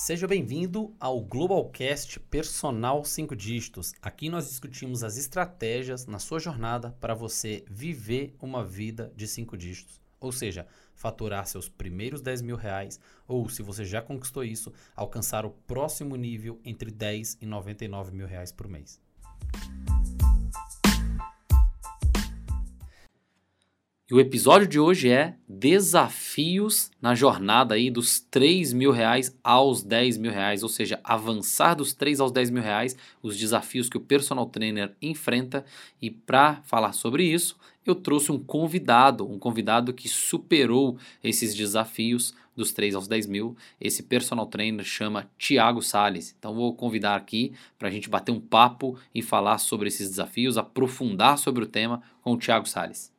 Seja bem-vindo ao Globalcast Personal 5 Dígitos. Aqui nós discutimos as estratégias na sua jornada para você viver uma vida de 5 dígitos. Ou seja, faturar seus primeiros 10 mil reais, ou se você já conquistou isso, alcançar o próximo nível entre 10 e 99 mil reais por mês. E o episódio de hoje é desafios na jornada aí dos 3 mil reais aos 10 mil reais, ou seja, avançar dos 3 aos 10 mil reais, os desafios que o personal trainer enfrenta. E para falar sobre isso, eu trouxe um convidado, um convidado que superou esses desafios dos 3 aos 10 mil. Esse personal trainer chama Tiago Sales. Então vou convidar aqui para a gente bater um papo e falar sobre esses desafios, aprofundar sobre o tema com o Tiago Sales.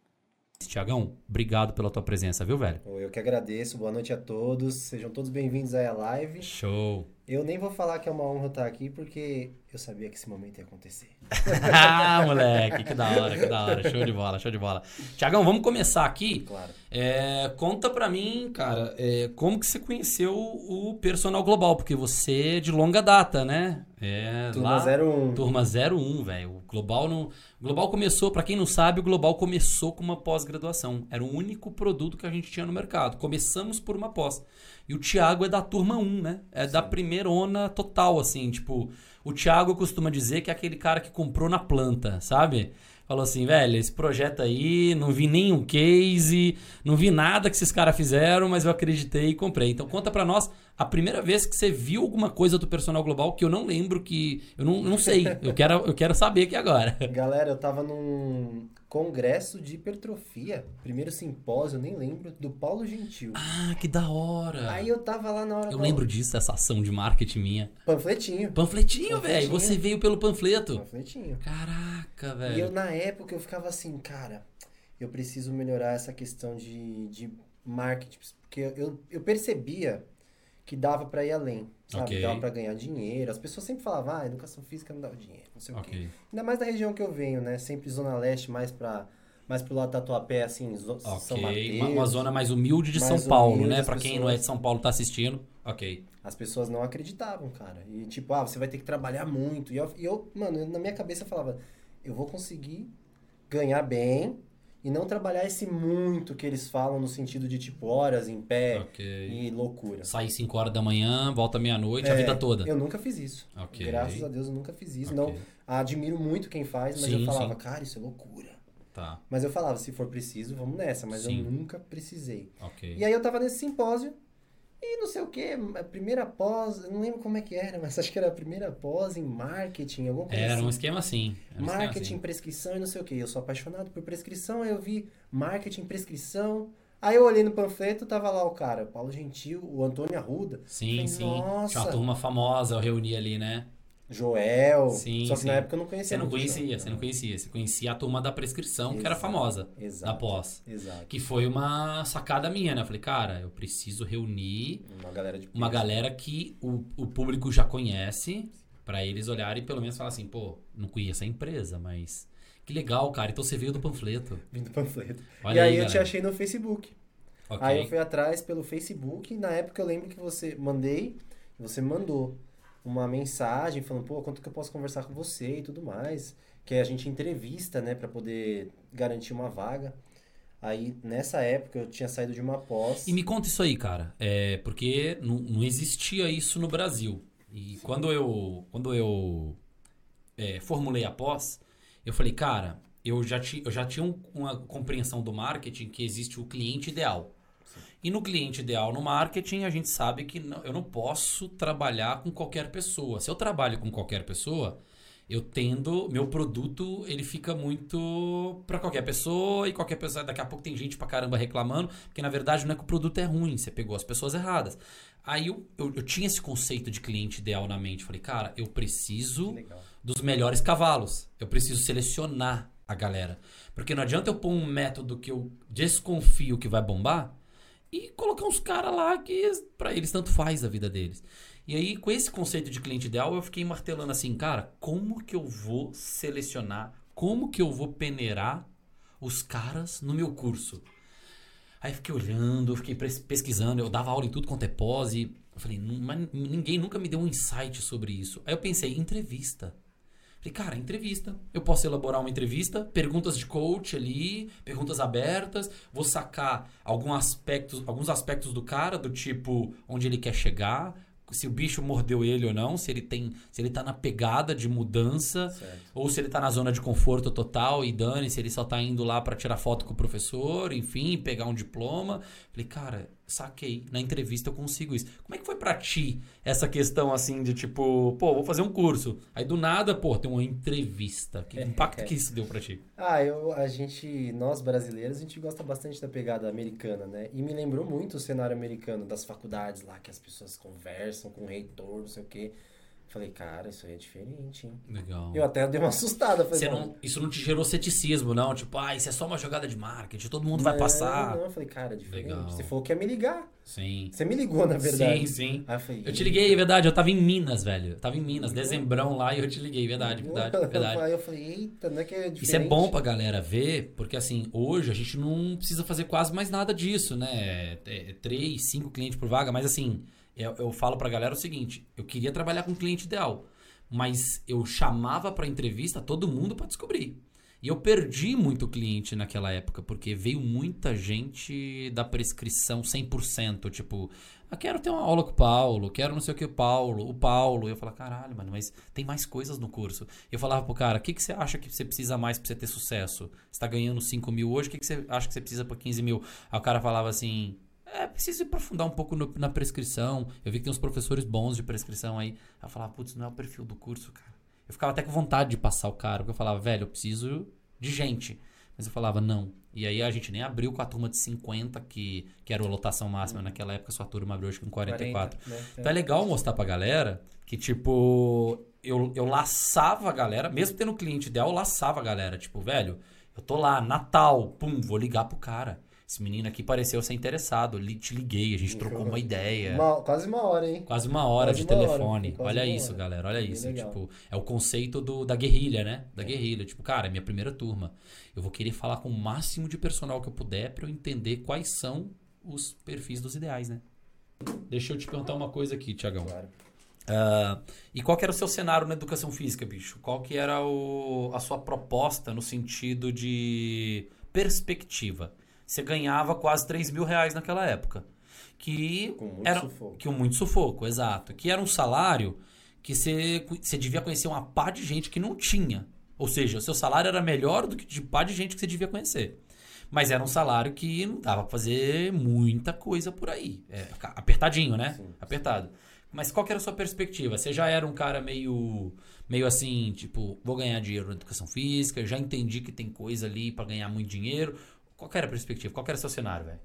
Tiagão, obrigado pela tua presença, viu, velho? Eu que agradeço. Boa noite a todos. Sejam todos bem-vindos aí à live. Show. Eu nem vou falar que é uma honra estar aqui, porque eu sabia que esse momento ia acontecer. ah, moleque, que da hora, que da hora. Show de bola, show de bola. Tiagão, vamos começar aqui. Claro. É, conta pra mim, cara, é, como que você conheceu o Personal Global? Porque você é de longa data, né? É, turma lá, 01. Turma 01, velho. O Global não. Global começou, para quem não sabe, o Global começou com uma pós-graduação. Era o único produto que a gente tinha no mercado. Começamos por uma pós. E o Thiago é da turma 1, né? É Sim. da primeira ona total, assim. Tipo, o Thiago costuma dizer que é aquele cara que comprou na planta, sabe? Falou assim, velho, esse projeto aí, não vi nenhum case, não vi nada que esses caras fizeram, mas eu acreditei e comprei. Então conta pra nós a primeira vez que você viu alguma coisa do Personal Global que eu não lembro que. Eu não, não sei. Eu quero, eu quero saber aqui agora. Galera, eu tava num congresso de hipertrofia, primeiro simpósio, nem lembro, do Paulo Gentil. Ah, que da hora! Aí eu tava lá na hora. Eu lembro disso, essa ação de marketing minha. Panfletinho. Panfletinho, velho. Você veio pelo panfleto. Panfletinho. Caraca, velho. E eu, na época, eu ficava assim, cara, eu preciso melhorar essa questão de, de marketing. Porque eu, eu percebia que dava para ir além, sabe? Okay. Dava para ganhar dinheiro. As pessoas sempre falavam, ah, educação física não dá dinheiro, não sei okay. o quê. Ainda mais da região que eu venho, né? Sempre Zona Leste, mais para mais pro lado da Tatuapé, assim, okay. São Mateus. Uma, uma zona mais humilde de São Paulo, né? Quem pessoas... não é de São Paulo tá assistindo, ok. As pessoas não acreditavam, cara. E tipo, ah, você vai ter que trabalhar muito. E eu, e eu mano, na minha cabeça eu falava, eu vou conseguir ganhar bem, e não trabalhar esse muito que eles falam no sentido de tipo horas em pé okay. e loucura. Sair 5 horas da manhã, volta meia-noite, é, a vida toda. Eu nunca fiz isso. Okay. Graças a Deus eu nunca fiz isso. Okay. Não admiro muito quem faz, mas sim, eu falava, sim. cara, isso é loucura. Tá. Mas eu falava, se for preciso, vamos nessa, mas sim. eu nunca precisei. E aí eu tava nesse simpósio e não sei o que, a primeira pós, eu não lembro como é que era, mas acho que era a primeira pós em marketing, alguma coisa Era assim. um esquema assim. Um marketing, esquema assim. prescrição e não sei o que. Eu sou apaixonado por prescrição, aí eu vi marketing, prescrição. Aí eu olhei no panfleto, tava lá o cara, Paulo Gentil, o Antônio Arruda. Sim, falei, sim. Nossa. Tinha uma turma famosa, eu reuni ali, né? Joel. Sim, só que sim. na época eu não conhecia. Você não conhecia, você não conhecia. Você conhecia a turma da prescrição, exato, que era famosa. Exato. Da pós. Exato. Que foi uma sacada minha, né? Eu falei, cara, eu preciso reunir uma galera, de uma galera que o, o público já conhece, para eles olharem e pelo menos falar assim, pô, não conheço a empresa, mas. Que legal, cara. Então você veio do panfleto. Vim do panfleto. Olha e aí, aí eu te achei no Facebook. Okay. Aí eu fui atrás pelo Facebook. Na época eu lembro que você mandei, você mandou uma mensagem falando, pô, quanto que eu posso conversar com você e tudo mais. Que a gente entrevista, né, para poder garantir uma vaga. Aí, nessa época, eu tinha saído de uma pós. E me conta isso aí, cara. É, porque não, não existia isso no Brasil. E Sim. quando eu, quando eu é, formulei a pós, eu falei, cara, eu já, ti, eu já tinha uma compreensão do marketing que existe o cliente ideal. E no cliente ideal no marketing, a gente sabe que não, eu não posso trabalhar com qualquer pessoa. Se eu trabalho com qualquer pessoa, eu tendo meu produto ele fica muito para qualquer pessoa e qualquer pessoa daqui a pouco tem gente pra caramba reclamando porque na verdade não é que o produto é ruim você pegou as pessoas erradas. Aí eu, eu, eu tinha esse conceito de cliente ideal na mente. Falei cara eu preciso dos melhores cavalos. Eu preciso selecionar a galera. Porque não adianta eu pôr um método que eu desconfio que vai bombar e colocar uns caras lá que para eles tanto faz a vida deles. E aí, com esse conceito de cliente ideal, eu fiquei martelando assim, cara, como que eu vou selecionar, como que eu vou peneirar os caras no meu curso? Aí fiquei olhando, fiquei pesquisando, eu dava aula em tudo quanto é pós e Eu falei, mas ninguém nunca me deu um insight sobre isso. Aí eu pensei, entrevista. Falei, cara, entrevista. Eu posso elaborar uma entrevista, perguntas de coach ali, perguntas abertas, vou sacar algum aspectos, alguns aspectos do cara, do tipo onde ele quer chegar, se o bicho mordeu ele ou não, se ele tem, se ele tá na pegada de mudança, certo. ou se ele tá na zona de conforto total e dane, se ele só tá indo lá para tirar foto com o professor, enfim, pegar um diploma. Falei, cara, saquei, na entrevista eu consigo isso. Como é que foi para ti essa questão assim de tipo, pô, vou fazer um curso. Aí do nada, pô, tem uma entrevista. Que impacto que isso deu para ti? Ah, eu, a gente, nós brasileiros, a gente gosta bastante da pegada americana, né? E me lembrou muito o cenário americano das faculdades lá, que as pessoas conversam com o reitor, não sei o quê. Falei, cara, isso aí é diferente, hein? Legal. Eu até dei uma assustada. Falei, não, isso não te gerou ceticismo, não? Tipo, ah, isso é só uma jogada de marketing, todo mundo vai passar. Não, eu falei, cara, é diferente. Legal. Você falou que ia me ligar. Sim. Você me ligou, na verdade. Sim, sim. Aí eu, falei, eu te liguei, é verdade, eu tava em Minas, velho. Eu tava em Minas, dezembrão lá e eu te liguei, verdade, verdade, verdade. Aí eu falei, eita, não é que é diferente. Isso é bom pra galera ver, porque assim, hoje a gente não precisa fazer quase mais nada disso, né? É, é três, cinco clientes por vaga, mas assim, eu, eu falo pra galera o seguinte, eu queria trabalhar com cliente ideal mas eu chamava para entrevista todo mundo para descobrir. E eu perdi muito cliente naquela época, porque veio muita gente da prescrição 100%, tipo, ah, quero ter uma aula com o Paulo, quero não sei o que o Paulo, o Paulo. E eu falava, caralho, mano, mas tem mais coisas no curso. Eu falava pro cara, o que, que você acha que você precisa mais pra você ter sucesso? Você tá ganhando 5 mil hoje, o que, que você acha que você precisa pra 15 mil? Aí o cara falava assim, é, preciso aprofundar um pouco no, na prescrição. Eu vi que tem uns professores bons de prescrição aí. Eu falava, putz, não é o perfil do curso, cara. Eu ficava até com vontade de passar o cara, porque eu falava, velho, eu preciso de gente. Mas eu falava, não. E aí a gente nem abriu com a turma de 50, que, que era a lotação máxima. Uhum. Naquela época, sua turma abriu que com 44. 40, né? Então é legal mostrar pra galera que, tipo, eu, eu laçava a galera, mesmo tendo cliente ideal, eu laçava a galera. Tipo, velho, eu tô lá, Natal, pum, vou ligar pro cara. Esse menino aqui pareceu ser interessado. Te liguei, a gente trocou uma ideia. Uma, quase uma hora, hein? Quase uma hora quase de uma telefone. Hora, olha isso, hora. galera. Olha Bem isso. Legal. Tipo, é o conceito do, da guerrilha, né? Da é. guerrilha. Tipo, cara, é minha primeira turma. Eu vou querer falar com o máximo de personal que eu puder para eu entender quais são os perfis dos ideais, né? Deixa eu te perguntar uma coisa aqui, Tiagão. Claro. Uh, e qual que era o seu cenário na educação física, bicho? Qual que era o, a sua proposta no sentido de perspectiva? Você ganhava quase 3 mil reais naquela época. Que Com muito era sufoco. Que um muito sufoco, exato. Que era um salário que você, você devia conhecer uma pá de gente que não tinha. Ou seja, o seu salário era melhor do que de pá de gente que você devia conhecer. Mas era um salário que não dava pra fazer muita coisa por aí. É, apertadinho, né? Sim, Apertado. Mas qual que era a sua perspectiva? Você já era um cara meio meio assim, tipo, vou ganhar dinheiro na educação física, já entendi que tem coisa ali para ganhar muito dinheiro, qual era a perspectiva? Qual era o seu cenário, velho?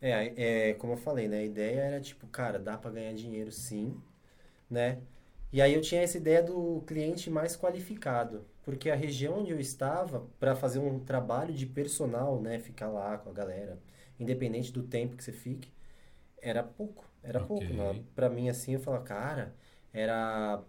É, é, como eu falei, né? A ideia era tipo, cara, dá para ganhar dinheiro sim, né? E aí eu tinha essa ideia do cliente mais qualificado, porque a região onde eu estava, para fazer um trabalho de personal, né, ficar lá com a galera, independente do tempo que você fique, era pouco, era okay. pouco. Né? Para mim assim, eu falava, cara, era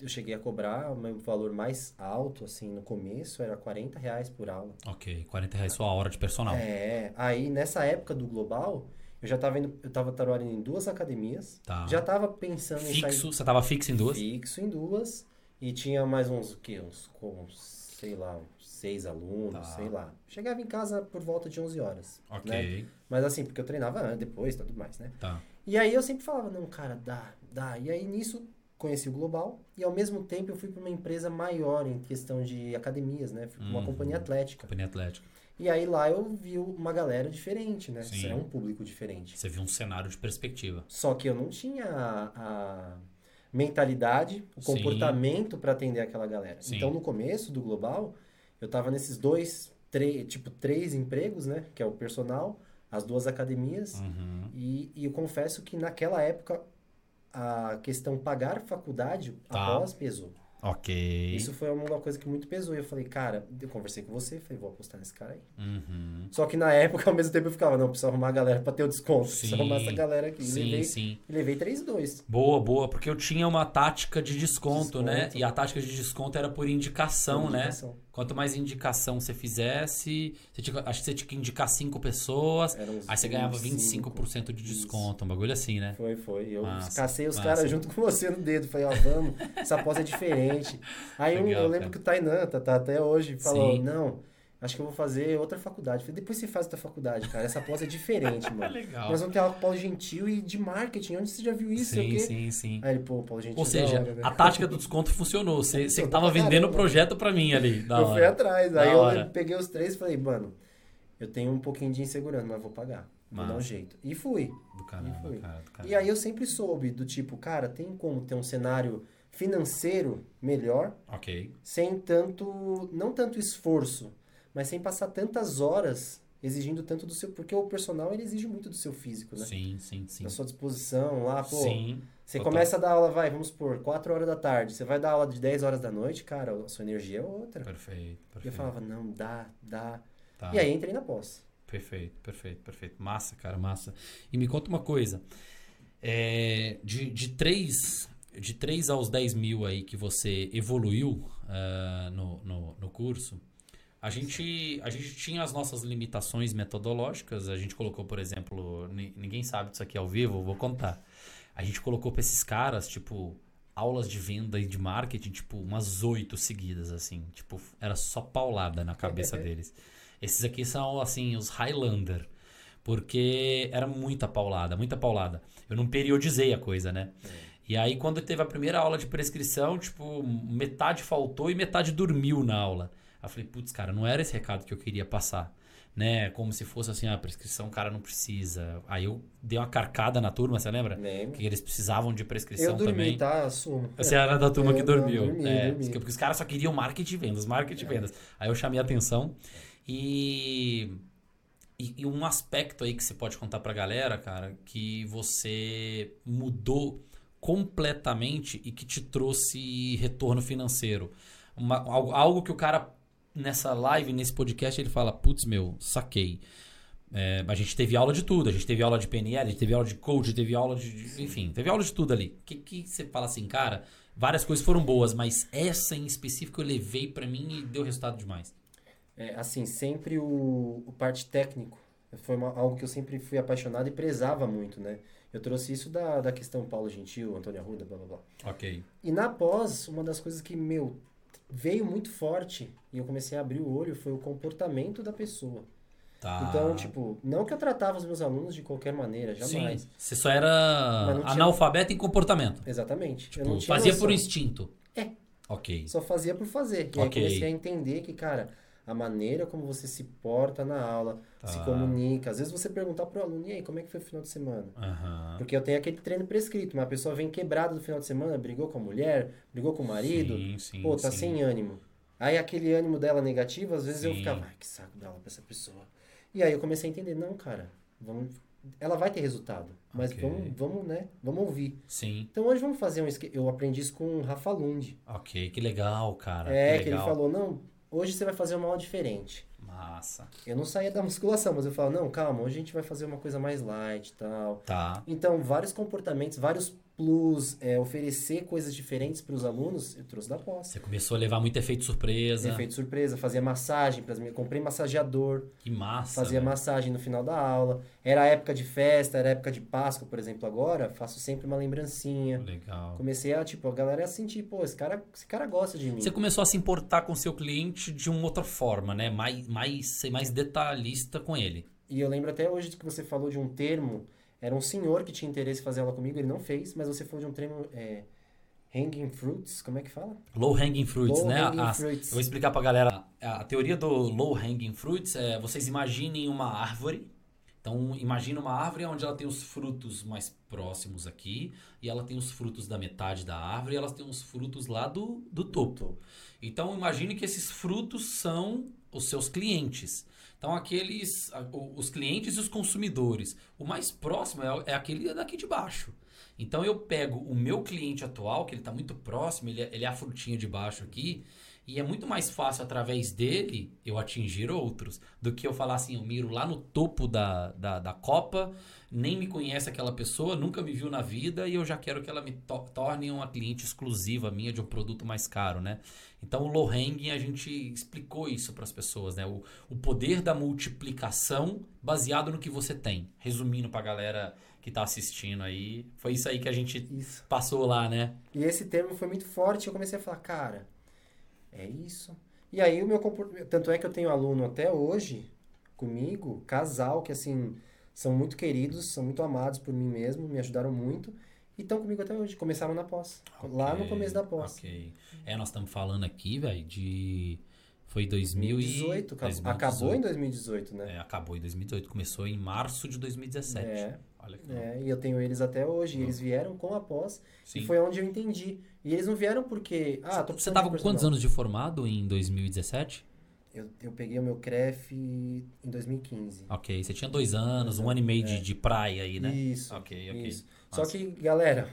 eu cheguei a cobrar um valor mais alto, assim, no começo, era 40 reais por aula. Ok, 40 reais só a hora de personal. É, aí nessa época do Global, eu já estava indo, eu tava trabalhando em duas academias, tá. já estava pensando fixo, em Fixo, você estava fixo em duas? Fixo em duas, e tinha mais uns, o quê, uns, uns sei lá, seis alunos, tá. sei lá. Chegava em casa por volta de 11 horas. Ok. Né? Mas assim, porque eu treinava depois, tudo mais, né? Tá. E aí eu sempre falava, não, cara, dá, dá. E aí nisso conheci o Global e ao mesmo tempo eu fui para uma empresa maior em questão de academias, né? Fui uma uhum. companhia atlética. Companhia atlética. E aí lá eu vi uma galera diferente, né? Sim. É um público diferente. Você viu um cenário de perspectiva. Só que eu não tinha a, a mentalidade, o comportamento para atender aquela galera. Sim. Então no começo do Global, eu tava nesses dois, três, tipo três empregos, né? Que é o personal, as duas academias. Uhum. E, e eu confesso que naquela época a questão pagar faculdade tá. após pesou. Ok. Isso foi uma coisa que muito pesou. E eu falei, cara, eu conversei com você, falei, vou apostar nesse cara aí. Uhum. Só que na época, ao mesmo tempo, eu ficava, não, preciso arrumar a galera pra ter o desconto. Sim. Preciso arrumar essa galera aqui. Sim, levei, sim. levei 3-2. Boa, boa, porque eu tinha uma tática de desconto, né? desconto, né? E a tática de desconto era por indicação, por né? indicação. né? Quanto mais indicação você fizesse, você tinha, acho que você tinha que indicar cinco pessoas, aí você ganhava 25% de desconto, um bagulho assim, né? Foi, foi. Eu massa, cacei os caras junto com você no dedo. Falei, ó, vamos, essa pós é diferente. Aí Legal, eu, eu, lembro cara. que o Tainan tá, tá até hoje, falou, Sim. não Acho que eu vou fazer outra faculdade. Falei, depois você faz outra faculdade, cara. Essa pós é diferente, mano. Legal. Nós vamos ter aula com Paulo Gentil e de marketing. Onde você já viu isso? Sim, sim, sim. Aí ele, pô, Paulo Gentil. Ou é seja, hora, né? a tática do desconto funcionou. Você, você tava vendendo o projeto pra mim ali. eu hora. fui atrás. Da aí hora. eu peguei os três e falei, mano, eu tenho um pouquinho de insegurança, mas vou pagar. Vou dar um jeito. E fui. Do caramba, e fui. Cara, do caramba. E aí eu sempre soube do tipo, cara, tem como ter um cenário financeiro melhor. Ok. Sem tanto. Não tanto esforço mas sem passar tantas horas exigindo tanto do seu. Porque o personal ele exige muito do seu físico, né? Sim, sim, sim. Da sua disposição lá, pô. Sim. Você total. começa a dar aula, vai, vamos por 4 horas da tarde. Você vai dar aula de 10 horas da noite, cara, a sua energia é outra. Perfeito, perfeito. E eu falava, não, dá, dá. Tá. E aí entrei na pós. Perfeito, perfeito, perfeito. Massa, cara, massa. E me conta uma coisa. É, de, de 3 de 3 aos 10 mil aí que você evoluiu uh, no, no, no curso, a gente, a gente tinha as nossas limitações metodológicas. A gente colocou, por exemplo, ninguém sabe disso aqui ao vivo, vou contar. A gente colocou para esses caras, tipo, aulas de venda e de marketing, tipo, umas oito seguidas, assim. Tipo, era só paulada na cabeça deles. Esses aqui são, assim, os Highlander. Porque era muita paulada, muita paulada. Eu não periodizei a coisa, né? É. E aí, quando teve a primeira aula de prescrição, tipo, metade faltou e metade dormiu na aula. Eu falei, putz, cara, não era esse recado que eu queria passar. Né? Como se fosse assim, a prescrição o cara não precisa. Aí eu dei uma carcada na turma, você lembra? Lembro. Que eles precisavam de prescrição eu dormi, também. tá? Assumo. Você era da turma eu, que dormiu. Não, dormi, é, dormi. Porque os caras só queriam marketing e vendas, marketing e é. vendas. Aí eu chamei a atenção e, e, e um aspecto aí que você pode contar pra galera, cara, que você mudou completamente e que te trouxe retorno financeiro. Uma, algo, algo que o cara nessa live, nesse podcast, ele fala: putz, meu, saquei. É, a gente teve aula de tudo. A gente teve aula de PNL, a gente teve aula de coach, teve aula de. Enfim, teve aula de tudo ali. O que, que você fala assim, cara? Várias coisas foram boas, mas essa em específico eu levei para mim e deu resultado demais. É, assim, sempre o, o parte técnico foi uma, algo que eu sempre fui apaixonado e prezava muito, né? Eu trouxe isso da, da questão Paulo Gentil, Antônio Arruda, blá blá blá. Ok. E na pós, uma das coisas que, meu, veio muito forte e eu comecei a abrir o olho foi o comportamento da pessoa. Tá. Então, tipo, não que eu tratava os meus alunos de qualquer maneira, jamais. Sim, você só era tinha... analfabeto em comportamento. Exatamente. Tipo, fazia noção. por instinto. É. Ok. Só fazia por fazer. E okay. aí comecei a entender que, cara, a maneira como você se porta na aula, tá. se comunica. Às vezes você perguntar pro aluno, e aí, como é que foi o final de semana? Uhum. Porque eu tenho aquele treino prescrito, uma pessoa vem quebrada do final de semana, brigou com a mulher, brigou com o marido, sim, sim, pô, tá sim. sem ânimo. Aí aquele ânimo dela negativo, às vezes eu ficava, ai, que saco dar aula pra essa pessoa. E aí eu comecei a entender, não, cara, vamos ela vai ter resultado. Mas okay. vamos, vamos, né? Vamos ouvir. Sim. Então hoje vamos fazer um Eu aprendi isso com o Rafa Lund. Ok, que legal, cara. É, que, que ele falou, não, hoje você vai fazer uma aula diferente. Massa. Eu não saía da musculação, mas eu falo, não, calma, hoje a gente vai fazer uma coisa mais light e tal. Tá. Então, vários comportamentos, vários plus, é, oferecer coisas diferentes para os alunos, eu trouxe da pós. Você começou a levar muito efeito surpresa. Efeito surpresa, fazia massagem para mim, comprei massageador. Que massa. Fazia véio. massagem no final da aula. Era época de festa, era época de Páscoa, por exemplo, agora, faço sempre uma lembrancinha. Legal. Comecei a, tipo, a galera a sentir, pô, esse cara, esse cara gosta de mim. Você começou a se importar com o seu cliente de uma outra forma, né? Mais mais ser mais detalhista com ele. E eu lembro até hoje que você falou de um termo era um senhor que tinha interesse em fazer aula comigo, ele não fez, mas você falou de um treino é, hanging fruits, como é que fala? Low hanging fruits, low né? Hanging fruits. Eu vou explicar pra galera. A, a teoria do low hanging fruits é vocês imaginem uma árvore. Então, imagina uma árvore onde ela tem os frutos mais próximos aqui, e ela tem os frutos da metade da árvore, e elas têm os frutos lá do, do topo. Então, imagine que esses frutos são os seus clientes. Então, aqueles, os clientes e os consumidores. O mais próximo é, é aquele daqui de baixo. Então, eu pego o meu cliente atual, que ele está muito próximo, ele é, ele é a frutinha de baixo aqui, E é muito mais fácil, através dele, eu atingir outros, do que eu falar assim, eu miro lá no topo da, da, da Copa, nem me conhece aquela pessoa, nunca me viu na vida e eu já quero que ela me to torne uma cliente exclusiva minha de um produto mais caro, né? Então, o low hanging, a gente explicou isso para as pessoas, né? O, o poder da multiplicação baseado no que você tem. Resumindo para a galera que está assistindo aí, foi isso aí que a gente isso. passou lá, né? E esse termo foi muito forte, eu comecei a falar, cara, é isso. E aí o meu comportamento, tanto é que eu tenho aluno até hoje comigo, casal que assim, são muito queridos, são muito amados por mim mesmo, me ajudaram muito e estão comigo até hoje. Começaram na pós. Okay, lá no começo da pós. Ok. É, nós estamos falando aqui, velho, de. Foi 2018, 2018. Acabou em 2018, né? É, acabou em 2018. Começou em março de 2017. É. Olha que é, e eu tenho eles até hoje. Eles vieram com a pós. Sim. E foi onde eu entendi. E eles não vieram porque. Ah, tô Você tava com quantos anos de formado em 2017? Eu, eu peguei o meu CREF em 2015. Ok, você tinha dois anos, um ano e meio é. de, de praia aí, né? Isso. Ok, ok. Isso. Só que, galera,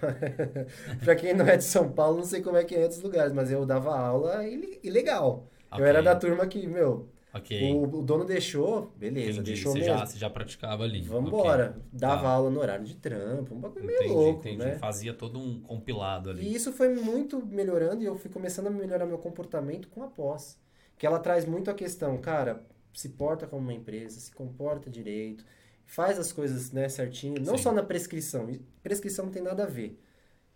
pra quem não é de São Paulo, não sei como é que é em outros lugares, mas eu dava aula ilegal. Okay. Eu era da turma que, meu, okay. o, o, dono deixou, beleza, entendi. deixou você mesmo. Já, você já praticava ali. Vambora. Okay. Dava tá. aula no horário de trampo, um bagulho meio louco, entendi. né? Fazia todo um compilado ali. E isso foi muito melhorando e eu fui começando a melhorar meu comportamento com a pós. Que ela traz muito a questão, cara, se porta como uma empresa, se comporta direito, faz as coisas né, certinho, não Sim. só na prescrição. Prescrição não tem nada a ver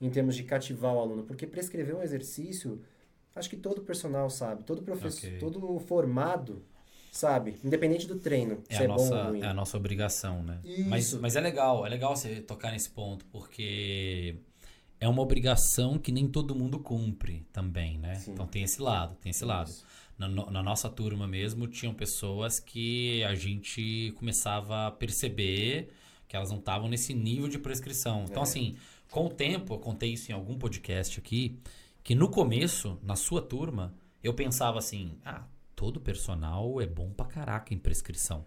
em termos de cativar o aluno, porque prescrever um exercício, acho que todo personal sabe, todo professor, okay. todo formado sabe, independente do treino, é a é nossa. É a nossa obrigação, né? Mas, mas é legal, é legal você tocar nesse ponto, porque é uma obrigação que nem todo mundo cumpre também, né? Sim. Então tem esse lado, tem esse lado. Isso na, na, nossa turma mesmo, tinham pessoas que a gente começava a perceber que elas não estavam nesse nível de prescrição. Então, é. assim, com o tempo, eu contei isso em algum podcast aqui, que no começo, na sua turma, eu pensava assim: ah, todo personal é bom pra caraca em prescrição.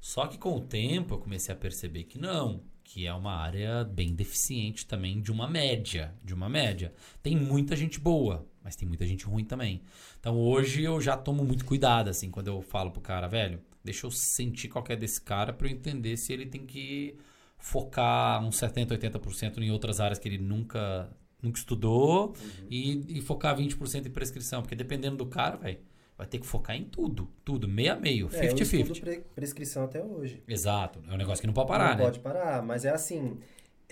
Só que com o tempo eu comecei a perceber que não, que é uma área bem deficiente também de uma média, de uma média. Tem muita gente boa, mas tem muita gente ruim também. Então hoje eu já tomo muito cuidado, assim, quando eu falo pro cara, velho, deixa eu sentir qualquer desse cara para eu entender se ele tem que focar uns 70, 80% em outras áreas que ele nunca, nunca estudou uhum. e, e focar 20% em prescrição. Porque dependendo do cara, velho, vai ter que focar em tudo. Tudo, meio a meio, 50-50. É, pre prescrição até hoje. Exato. É um negócio que não pode parar, não né? Não pode parar, mas é assim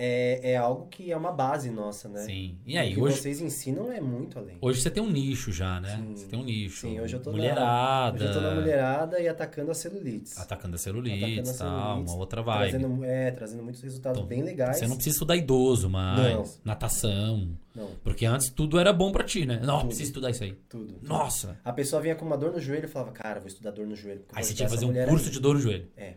é, é algo que é uma base nossa, né? Sim. E aí, o que hoje... vocês ensinam é muito além. Hoje você tem um nicho já, né? Sim. Você tem um nicho. Sim, hoje eu tô mulherada. Na, hoje eu tô na mulherada e atacando a celulites. Atacando a celulite, tal, uma outra vibe. Trazendo, é, trazendo muitos resultados então, bem legais. Você não precisa estudar idoso mais, não. natação. Não. Porque antes tudo era bom para ti, né? Não, precisa estudar isso aí. Tudo. Nossa. A pessoa vinha com uma dor no joelho e falava, cara, vou estudar dor no joelho. Aí você tinha que fazer um curso aí. de dor no joelho. É.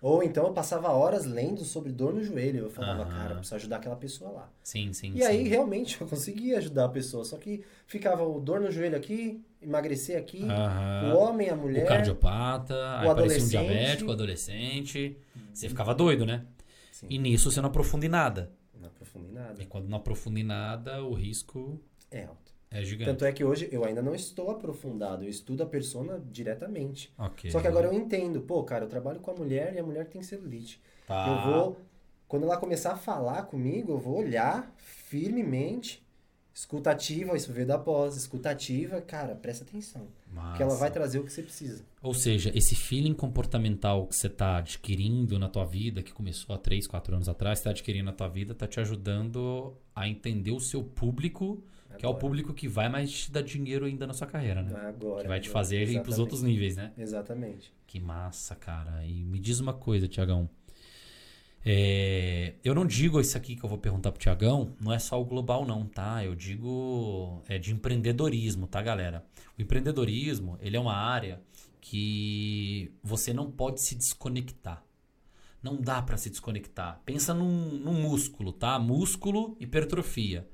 Ou então eu passava horas lendo sobre dor no joelho. Eu falava, uhum. cara, preciso ajudar aquela pessoa lá. Sim, sim. E sim. aí realmente eu conseguia ajudar a pessoa. Só que ficava o dor no joelho aqui, emagrecer aqui, uhum. o homem, a mulher. O cardiopata, o aí aparecia um diabético, o adolescente. Você ficava doido, né? Sim. E nisso você não aprofunda em nada. Não aprofunda em nada. E quando não aprofunda em nada, o risco é alto. É gigante. Tanto é que hoje eu ainda não estou aprofundado, eu estudo a persona diretamente. Okay. Só que agora eu entendo, pô, cara, eu trabalho com a mulher e a mulher tem celulite. Tá. Eu vou, quando ela começar a falar comigo, eu vou olhar firmemente, escutativa, isso veio da pós, escutativa, cara, presta atenção. Massa. Que ela vai trazer o que você precisa. Ou seja, esse feeling comportamental que você está adquirindo na tua vida, que começou há 3, 4 anos atrás, está adquirindo na tua vida, está te ajudando a entender o seu público que é o público que vai mais te dar dinheiro ainda na sua carreira, né? Agora. Que vai te agora, fazer ir pros outros níveis, né? Exatamente. Que massa, cara. E me diz uma coisa, Tiagão. É, eu não digo isso aqui que eu vou perguntar pro Tiagão, não é só o global não, tá? Eu digo é de empreendedorismo, tá, galera? O empreendedorismo, ele é uma área que você não pode se desconectar. Não dá para se desconectar. Pensa num, num músculo, tá? Músculo, hipertrofia.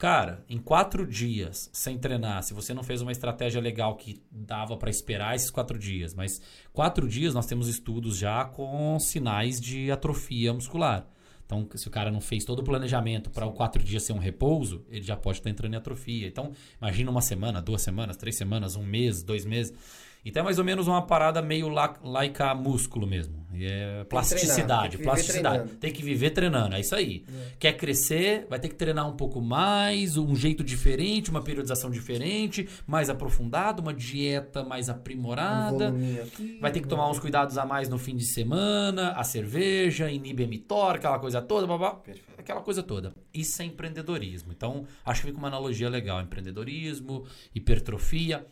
Cara, em quatro dias sem treinar, se você não fez uma estratégia legal que dava para esperar esses quatro dias, mas quatro dias nós temos estudos já com sinais de atrofia muscular. Então, se o cara não fez todo o planejamento para o quatro dias ser um repouso, ele já pode estar entrando em atrofia. Então, imagina uma semana, duas semanas, três semanas, um mês, dois meses. Então é mais ou menos uma parada meio laica músculo mesmo. E é plasticidade, tem plasticidade. Treinando. Tem que viver treinando, é isso aí. É. Quer crescer, vai ter que treinar um pouco mais, um jeito diferente, uma periodização diferente, mais aprofundada, uma dieta mais aprimorada. Um aqui, vai ter que tomar uns cuidados a mais no fim de semana, a cerveja, inibe mTOR, aquela coisa toda, babá, aquela coisa toda. Isso é empreendedorismo. Então, acho que fica uma analogia legal, empreendedorismo, hipertrofia.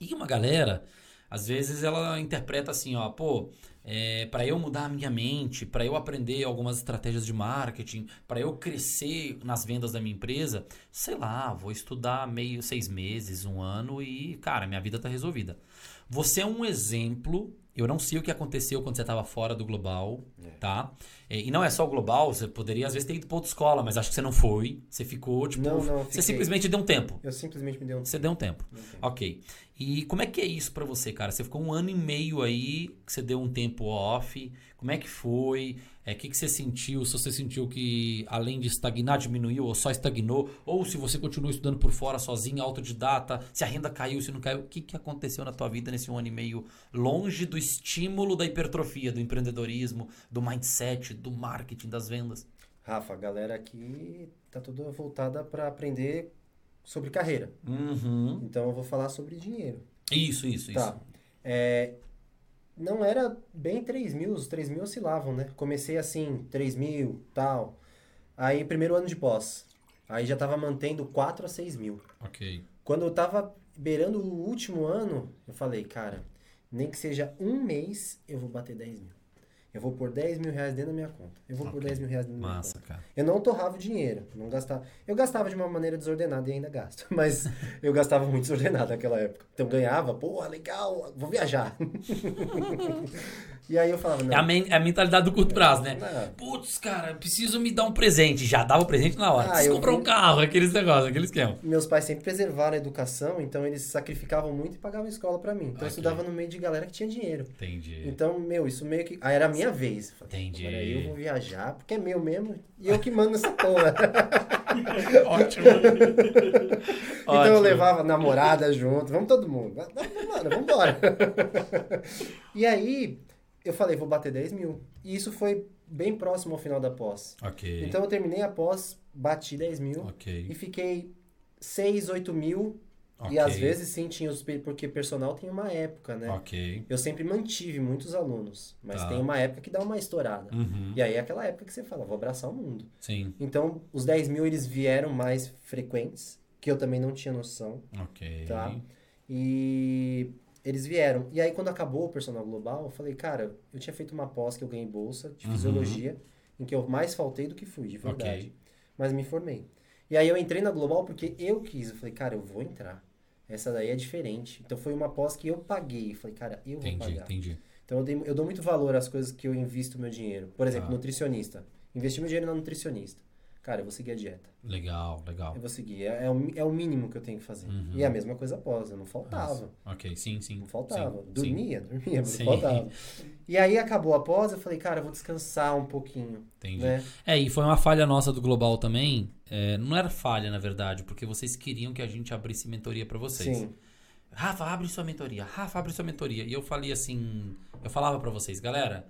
E uma galera às vezes ela interpreta assim, ó, pô, é, para eu mudar a minha mente, para eu aprender algumas estratégias de marketing, para eu crescer nas vendas da minha empresa, sei lá, vou estudar meio seis meses, um ano e, cara, minha vida tá resolvida. Você é um exemplo eu não sei o que aconteceu quando você estava fora do global, é. tá? É, e não é só o global, você poderia às vezes ter ido para outra escola, mas acho que você não foi. Você ficou, tipo. Não, não, você simplesmente deu um tempo. Eu simplesmente me dei um tempo. Você deu um tempo. Um tempo. Ok. E como é que é isso para você, cara? Você ficou um ano e meio aí, que você deu um tempo off. Como é que foi? O é, que, que você sentiu? Se você sentiu que além de estagnar, diminuiu ou só estagnou? Ou se você continua estudando por fora sozinho, autodidata, se a renda caiu, se não caiu, o que, que aconteceu na tua vida nesse um ano e meio longe do estímulo da hipertrofia, do empreendedorismo, do mindset, do marketing, das vendas? Rafa, a galera aqui tá toda voltada para aprender sobre carreira. Uhum. Então eu vou falar sobre dinheiro. Isso, isso, tá. isso. É, não era bem 3 mil, os 3 mil oscilavam, né? Comecei assim, 3 mil, tal. Aí, primeiro ano de pós. Aí já tava mantendo 4 a 6 mil. Ok. Quando eu tava beirando o último ano, eu falei, cara, nem que seja um mês, eu vou bater 10 mil. Eu vou pôr 10 mil reais dentro da minha conta. Eu vou okay. pôr 10 mil reais dentro da minha Massa, conta. Cara. Eu não torrava o dinheiro. Não gastava. Eu gastava de uma maneira desordenada e ainda gasto. Mas eu gastava muito desordenado naquela época. Então ganhava, pô, legal, vou viajar. E aí eu falava, não. É a, men é a mentalidade do curto prazo, né? Putz, cara, preciso me dar um presente. Já dava o presente na hora. Ah, preciso comprar vi... um carro, aqueles negócios, aquele esquema. Meus pais sempre preservaram a educação, então eles sacrificavam muito e pagavam escola para mim. Então okay. eu estudava no meio de galera que tinha dinheiro. Entendi. Então, meu, isso meio que. Aí era a minha vez. Entendi. Agora eu vou viajar, porque é meu mesmo. E eu que mando essa porra. Ótimo. então Ótimo. eu levava namorada junto, vamos todo mundo. Mano, vamos embora. e aí eu falei, vou bater 10 mil. E isso foi bem próximo ao final da pós. Ok. Então eu terminei a pós, bati 10 mil. Ok. E fiquei 6, 8 mil. Okay. E às vezes sim tinha os. Porque personal tem uma época, né? Ok. Eu sempre mantive muitos alunos. Mas tá. tem uma época que dá uma estourada. Uhum. E aí é aquela época que você fala, vou abraçar o mundo. Sim. Então os 10 mil eles vieram mais frequentes. Que eu também não tinha noção. Ok. Tá? E eles vieram. E aí, quando acabou o Personal Global, eu falei, cara, eu tinha feito uma pós que eu ganhei bolsa de uhum. fisiologia, em que eu mais faltei do que fui, de verdade. Okay. Mas me formei. E aí eu entrei na Global porque eu quis. Eu falei, cara, eu vou entrar. Essa daí é diferente. Então foi uma pós que eu paguei. Eu falei, cara, eu entendi, vou pagar. Entendi. Então eu, dei, eu dou muito valor às coisas que eu invisto meu dinheiro. Por exemplo, ah. nutricionista. Investi meu dinheiro na nutricionista cara, eu vou seguir a dieta. Legal, legal. Eu vou seguir. É, é, o, é o mínimo que eu tenho que fazer. Uhum. E a mesma coisa após, eu não faltava. Ok, sim, sim. Não faltava. Sim, dormia, sim. dormia, mas sim. não faltava. E aí acabou a pós, eu falei, cara, eu vou descansar um pouquinho. Entendi. Né? É, e foi uma falha nossa do Global também. É, não era falha, na verdade, porque vocês queriam que a gente abrisse mentoria para vocês. Sim. Rafa, abre sua mentoria. Rafa, abre sua mentoria. E eu falei assim, eu falava para vocês, galera,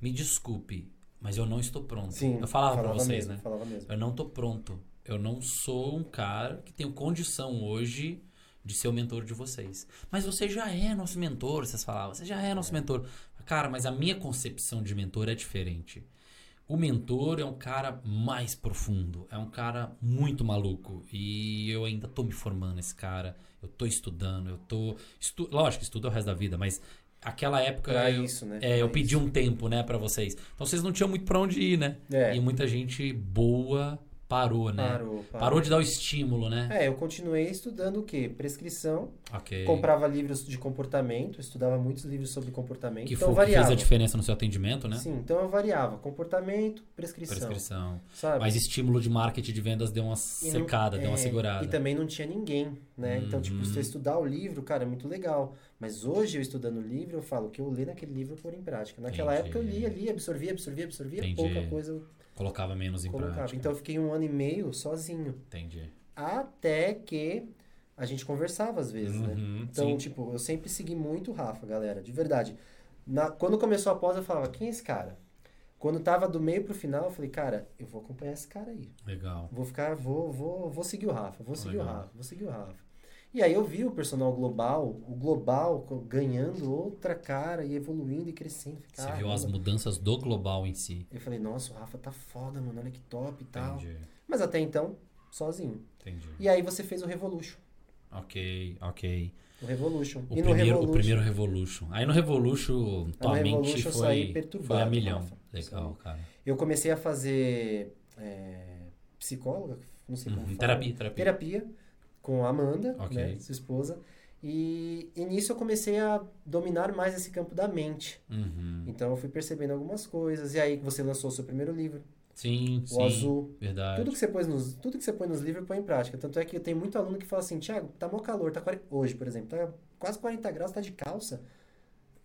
me desculpe, mas eu não estou pronto. Sim, eu falava, falava para vocês, mesmo, né? Falava mesmo. Eu não estou pronto. Eu não sou um cara que tenho condição hoje de ser o mentor de vocês. Mas você já é nosso mentor, vocês falavam. Você já é nosso mentor. Cara, mas a minha concepção de mentor é diferente. O mentor é um cara mais profundo, é um cara muito maluco. E eu ainda tô me formando esse cara. Eu tô estudando, eu tô. Estu... Lógico, estudo é o resto da vida, mas aquela época pra eu, isso, né? É, eu pedi um tempo, né, para vocês. Então vocês não tinham muito para onde ir, né? É. E muita gente boa parou, né? Parou, parou. Parou de dar o estímulo, né? É, eu continuei estudando o quê? Prescrição. Ok. Comprava livros de comportamento, estudava muitos livros sobre comportamento. Que, então foi, variava. que fez a diferença no seu atendimento, né? Sim, então eu variava. Comportamento, prescrição. Prescrição. Sabe? Mas estímulo de marketing de vendas deu uma secada, não, deu uma é, segurada. E também não tinha ninguém, né? Uhum. Então, tipo, você uhum. estudar o livro, cara, é muito legal. Mas hoje, eu estudando o livro, eu falo que eu li naquele livro por em prática. Naquela Entendi. época eu lia, lia, absorvia, absorvia, absorvia, Entendi. pouca coisa eu colocava menos em colocava. prática. Então eu fiquei um ano e meio sozinho. Entendi. Até que a gente conversava às vezes, né? uhum, né? Então, sim. tipo, eu sempre segui muito o Rafa, galera, de verdade. Na, quando começou a pós, eu falava, quem é esse cara? Quando tava do meio pro final, eu falei, cara, eu vou acompanhar esse cara aí. Legal. Vou ficar, vou, vou, vou seguir o Rafa, vou seguir Legal. o Rafa, vou seguir o Rafa. E aí eu vi o personal global, o global ganhando outra cara e evoluindo e crescendo. Você viu as mudanças do global em si. Eu falei, nossa, o Rafa tá foda, mano, olha que top e tal. Entendi. Mas até então, sozinho. Entendi. E aí você fez o Revolution. Ok, ok. O Revolution. O, e primeiro, Revolution, o primeiro Revolution. Aí no Revolution, tua no mente Revolution foi, foi a milhão. Rafa. Legal, Sim. cara. Eu comecei a fazer é, psicóloga, não sei como uhum. Terapia, terapia. Terapia com a Amanda, okay. né, sua esposa. E, e nisso eu comecei a dominar mais esse campo da mente. Uhum. Então eu fui percebendo algumas coisas. E aí você lançou o seu primeiro livro. Sim, o sim. azul. Verdade. Tudo que, você põe nos, tudo que você põe nos livros põe em prática. Tanto é que eu tenho muito aluno que fala assim, Thiago, tá mó calor, tá 40... hoje, por exemplo, tá quase 40 graus, tá de calça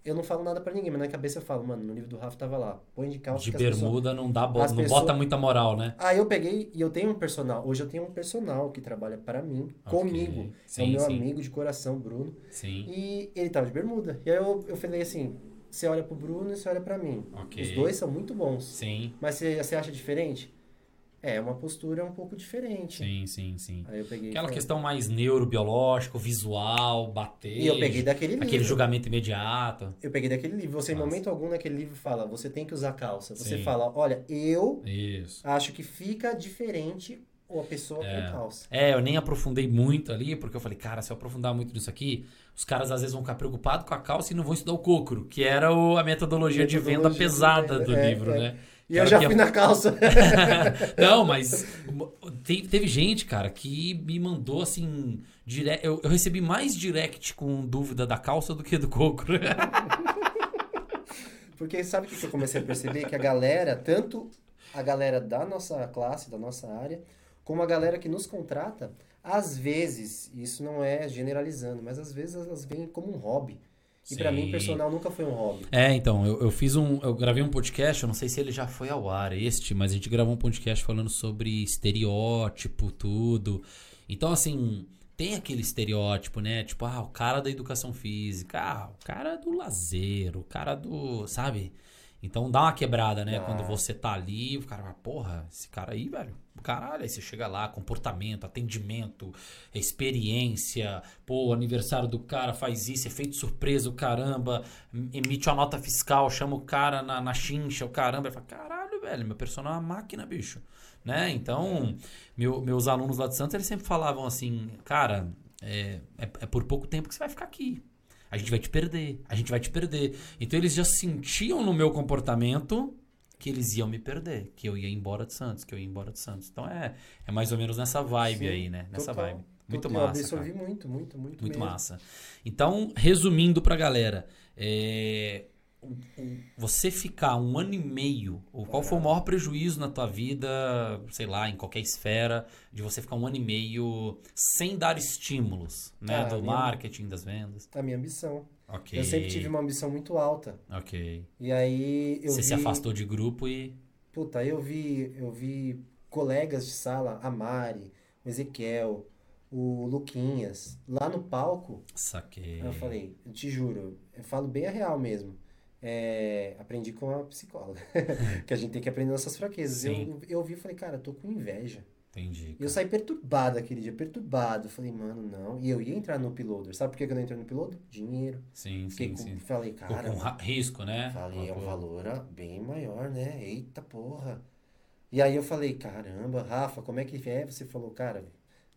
eu não falo nada para ninguém, mas na cabeça eu falo, mano, no livro do Rafa tava lá, põe de calça. De bermuda pessoas, não dá, bo não pessoas... bota muita moral, né? Aí eu peguei e eu tenho um personal. Hoje eu tenho um personal que trabalha para mim, okay. comigo. Sim, é o meu sim. amigo de coração, Bruno. Sim. E ele tava de bermuda. E aí eu, eu falei assim, você olha pro Bruno e você olha para mim. Okay. Os dois são muito bons. Sim. Mas você, você acha diferente? É, uma postura um pouco diferente. Sim, sim, sim. Aí eu peguei Aquela questão mais neurobiológico, visual, bater. E eu peguei daquele livro. Aquele julgamento imediato. Eu peguei daquele livro. Você, Nossa. em momento algum, naquele livro, fala: você tem que usar calça. Você sim. fala: olha, eu Isso. acho que fica diferente ou a pessoa é. com calça. É, eu nem aprofundei muito ali, porque eu falei, cara, se eu aprofundar muito nisso aqui, os caras às vezes vão ficar preocupados com a calça e não vão estudar o cocro, que era o, a metodologia, metodologia de venda pesada do é, livro, é. né? E eu já fui na calça. não, mas teve gente, cara, que me mandou assim. Dire... Eu, eu, recebi mais direct com dúvida da calça do que do coco. Porque sabe o que eu comecei a perceber? Que a galera, tanto a galera da nossa classe, da nossa área, como a galera que nos contrata, às vezes, isso não é generalizando, mas às vezes elas vêm como um hobby. E para mim, personal nunca foi um hobby. É, então, eu, eu fiz um. Eu gravei um podcast, eu não sei se ele já foi ao ar, este, mas a gente gravou um podcast falando sobre estereótipo, tudo. Então, assim, tem aquele estereótipo, né? Tipo, ah, o cara da educação física, ah, o cara do lazer, o cara do. Sabe? Então dá uma quebrada, né? Ah. Quando você tá ali, o cara vai, porra, esse cara aí, velho, caralho, aí você chega lá, comportamento, atendimento, experiência, pô, aniversário do cara faz isso, efeito surpresa, o caramba, emite uma nota fiscal, chama o cara na, na chincha, o caramba, fala, caralho, velho, meu personal é uma máquina, bicho. Né? Então, meu, meus alunos lá de Santos, eles sempre falavam assim, cara, é, é, é por pouco tempo que você vai ficar aqui. A gente vai te perder, a gente vai te perder. Então eles já sentiam no meu comportamento que eles iam me perder, que eu ia embora de Santos, que eu ia embora de Santos. Então é, é mais ou menos nessa vibe Sim, aí, né? Nessa total, vibe. Muito total, massa. Eu absorvi cara. muito, muito, muito. Muito mesmo. massa. Então, resumindo pra galera, é, você ficar um ano e meio, ou qual foi o maior prejuízo na tua vida, sei lá, em qualquer esfera, de você ficar um ano e meio sem dar estímulos, né? Ah, do minha, marketing, das vendas? A minha ambição. Eu sempre tive uma ambição muito alta. Ok. E aí eu Você vi... se afastou de grupo e... Puta, eu vi, eu vi colegas de sala, a Mari, o Ezequiel, o Luquinhas, lá no palco. Saquei. eu falei, eu te juro, eu falo bem a real mesmo. É, aprendi com a psicóloga. que a gente tem que aprender nossas fraquezas. Eu, eu vi e falei, cara, tô com inveja. Entendi. E eu saí perturbado aquele dia, perturbado. Falei, mano, não. E eu ia entrar no Piloder. Sabe por que eu não entrei no Piloder? Dinheiro. Sim, Fiquei sim, com, sim. Falei, cara. Com risco, né? Falei, é um valor bem maior, né? Eita porra. E aí eu falei, caramba, Rafa, como é que é? Você falou, cara,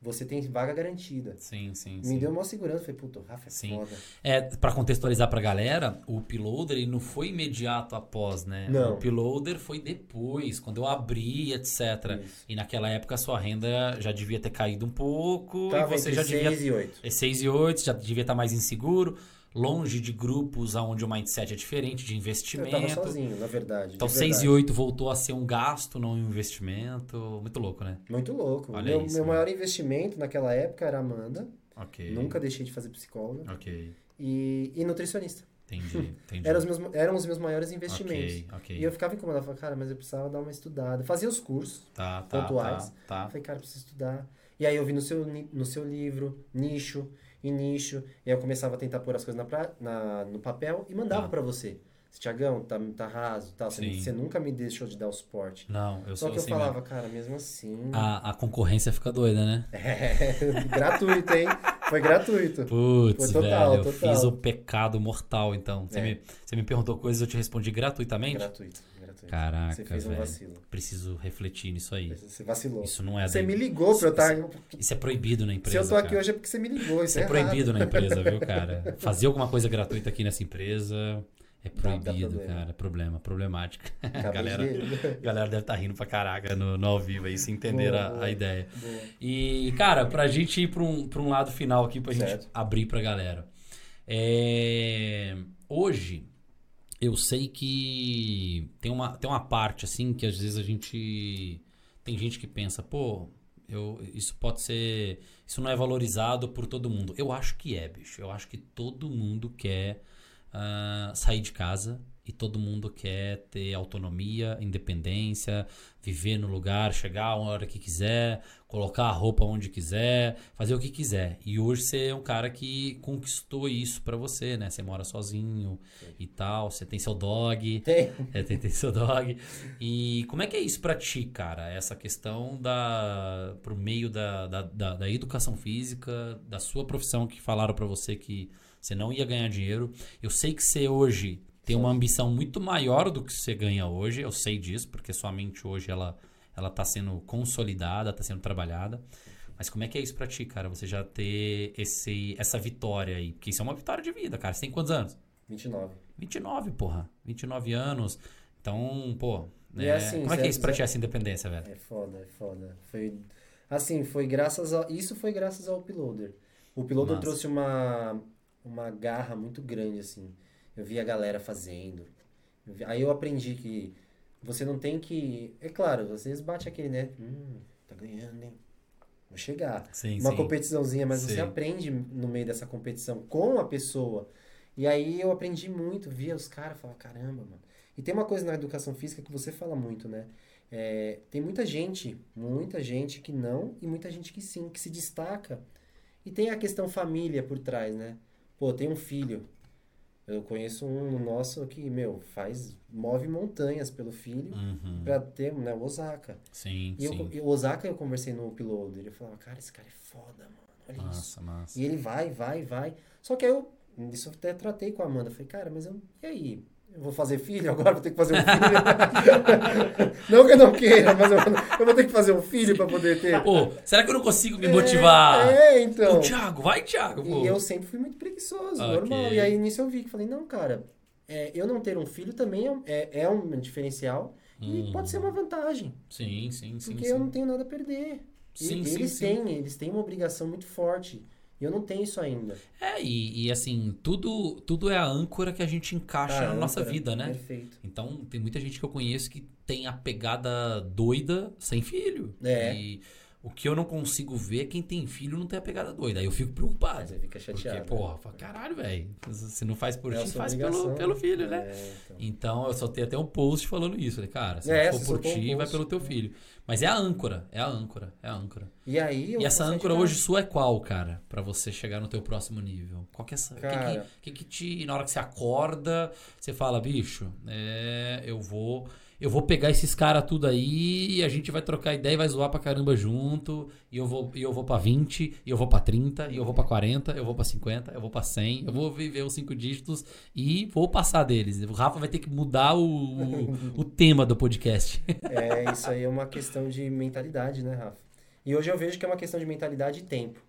você tem vaga garantida. Sim, sim, Me sim. deu uma segurança. Falei, puta, o Rafa é sim. foda. É, pra contextualizar pra galera, o Piloader ele não foi imediato após, né? Não. O Piloader foi depois, quando eu abri, etc. Isso. E naquela época a sua renda já devia ter caído um pouco. Tava e você já 6 devia. e 8. É 6 e 8, já devia estar mais inseguro longe de grupos onde o mindset é diferente, de investimento. Eu tava sozinho, na verdade. Então 6 e 8 voltou a ser um gasto, não um investimento. Muito louco, né? Muito louco. Olha meu, isso, meu maior investimento naquela época era Amanda. Ok. Nunca deixei de fazer psicóloga. Ok. e, e nutricionista. Entendi, entendi. Eram os meus, eram os meus maiores investimentos. Ok, ok. E eu ficava incomodado, falava, cara, mas eu precisava dar uma estudada. Fazia os cursos tá, tá, pontuais. Tá, tá. Falei, cara, preciso estudar. E aí eu vi no seu, no seu livro, nicho e nicho. E aí eu começava a tentar pôr as coisas na, pra- na- no papel e mandava Tá. pra você. Tiagão, tá, tá raso, tal. Você, você nunca me deixou de dar o suporte. Não, eu Só sou que eu assim falava, mesmo. cara, mesmo assim. A, a concorrência fica doida, né? É, gratuito, hein? Foi gratuito. Putz, Foi total, velho, eu total. fiz o pecado mortal, então. Você, É. me, você me perguntou coisas, eu te respondi gratuitamente? Gratuito, Caraca, Você fez um velho. vacilo. Preciso refletir nisso aí. Você vacilou. Isso não é Você da- me ligou pra eu estar. Isso é proibido na Se empresa. eu tô aqui cara. hoje é porque você me ligou. Isso Isso é proibido errado. na empresa, viu, cara? Fazer alguma coisa gratuita aqui nessa empresa é Dá- dá proibido, problema. cara. Problema, problemática. Galera, a galera deve estar rindo pra caraca no, no ao vivo aí, se entender Boa, a, boa. a ideia. Boa. E, cara, pra gente ir pra um, pra um lado final aqui, pra gente Certo. abrir pra galera. É, Hoje, eu sei que tem uma, tem uma parte, assim, que às vezes a gente... Tem gente que pensa, pô, eu, isso pode ser... Isso não é valorizado por todo mundo. Eu acho que é, bicho. Eu acho que todo mundo quer ah, sair de casa e todo mundo quer ter autonomia, independência, viver no lugar, chegar a hora que quiser, colocar a roupa onde quiser, fazer o que quiser. E hoje você é um cara que conquistou isso pra você, né? Você mora sozinho e tal, você tem seu dog, Tem. é, tem, tem seu dog. E como é que é isso pra ti, cara? Essa questão da pro meio da, da, da, da educação física, da sua profissão que falaram pra você que você não ia ganhar dinheiro. Eu sei que você hoje tem uma ambição muito maior do que você ganha hoje. Eu sei disso, porque sua mente hoje ela ela tá sendo consolidada, tá sendo trabalhada. Mas como é que é isso pra ti, cara? Você já ter esse, essa vitória aí? Porque isso é uma vitória de vida, cara. Você tem quantos anos? 29. 29, porra. 29 anos. Então, pô. É, assim, como é que é isso pra ti, essa independência, velho? É foda, é foda. Foi. Assim, foi graças a. Isso foi graças ao Uploader. O Uploader trouxe uma, uma garra muito grande, assim. Eu vi a galera fazendo. Aí eu aprendi que você não tem que. É claro, às vezes bate aquele, né? Hum, tá ganhando, hein? Vou chegar. Sim, uma sim. competiçãozinha, mas Sim. você aprende no meio dessa competição com a pessoa. E aí eu aprendi muito, via os caras, falava, caramba, mano. E tem uma coisa na educação física que você fala muito, né? É, tem muita gente, muita gente que não e muita gente que sim, que se destaca. E tem a questão família por trás, né? Pô, tem um filho. Eu conheço um nosso que, meu, faz, move montanhas pelo filho Uhum. pra ter, né, o Osaka. Sim, E eu, sim. e o Osaka eu conversei no Uploader. Eu falava, cara, esse cara é foda, mano. Olha isso. Massa, massa. E ele vai, vai, vai. Só que aí eu, isso eu até tratei com a Amanda. Falei, cara, mas eu, e aí? Eu vou fazer filho agora? Vou ter que fazer um filho? não que eu não queira, mas eu, eu vou ter que fazer um filho pra poder ter. Pô, será que eu não consigo me motivar? É, então. Ô, Thiago, vai, Thiago. Pô. E eu sempre fui muito preguiçoso, Ok. normal. E aí nisso eu vi que falei, não, cara, é, eu não ter um filho também é, é, é um diferencial e Hum. pode ser uma vantagem. Sim, sim, sim. Porque sim. eu não tenho nada a perder. E Sim, sim, eles sim. têm, eles têm uma obrigação muito forte. E eu não tenho isso ainda. É, e, e assim, tudo, tudo é a âncora que a gente encaixa Ah, na nossa âncora. vida, né? Perfeito. Então, tem muita gente que eu conheço que tem a pegada doida sem filho. É. E o que eu não consigo ver é quem tem filho não tem a pegada doida. Aí eu fico preocupado. Você fica chateado. Porque, porra, fala, caralho, velho. Se não faz por É ti, faz pelo, pelo filho, né? É, então. Então, eu soltei até um post falando isso. Falei, cara, se É, não for por soltou um ti, vai pelo teu filho. Mas é a âncora, é a âncora, é a âncora. E aí E essa âncora de hoje sua é qual, cara? Pra você chegar no teu próximo nível? Qual que é essa? O que, que, que que te. Na hora que você acorda, você fala, bicho, é, eu vou. Eu vou pegar esses caras tudo aí e a gente vai trocar ideia e vai zoar pra caramba junto. E eu vou, e eu vou pra 20, e eu vou pra 30, e eu vou pra 40, eu vou pra 50, eu vou pra 100. Eu vou viver os cinco dígitos e vou passar deles. O Rafa vai ter que mudar o, o, o tema do podcast. É, isso aí é uma questão de mentalidade, né, Rafa? E hoje eu vejo que é uma questão de mentalidade e tempo.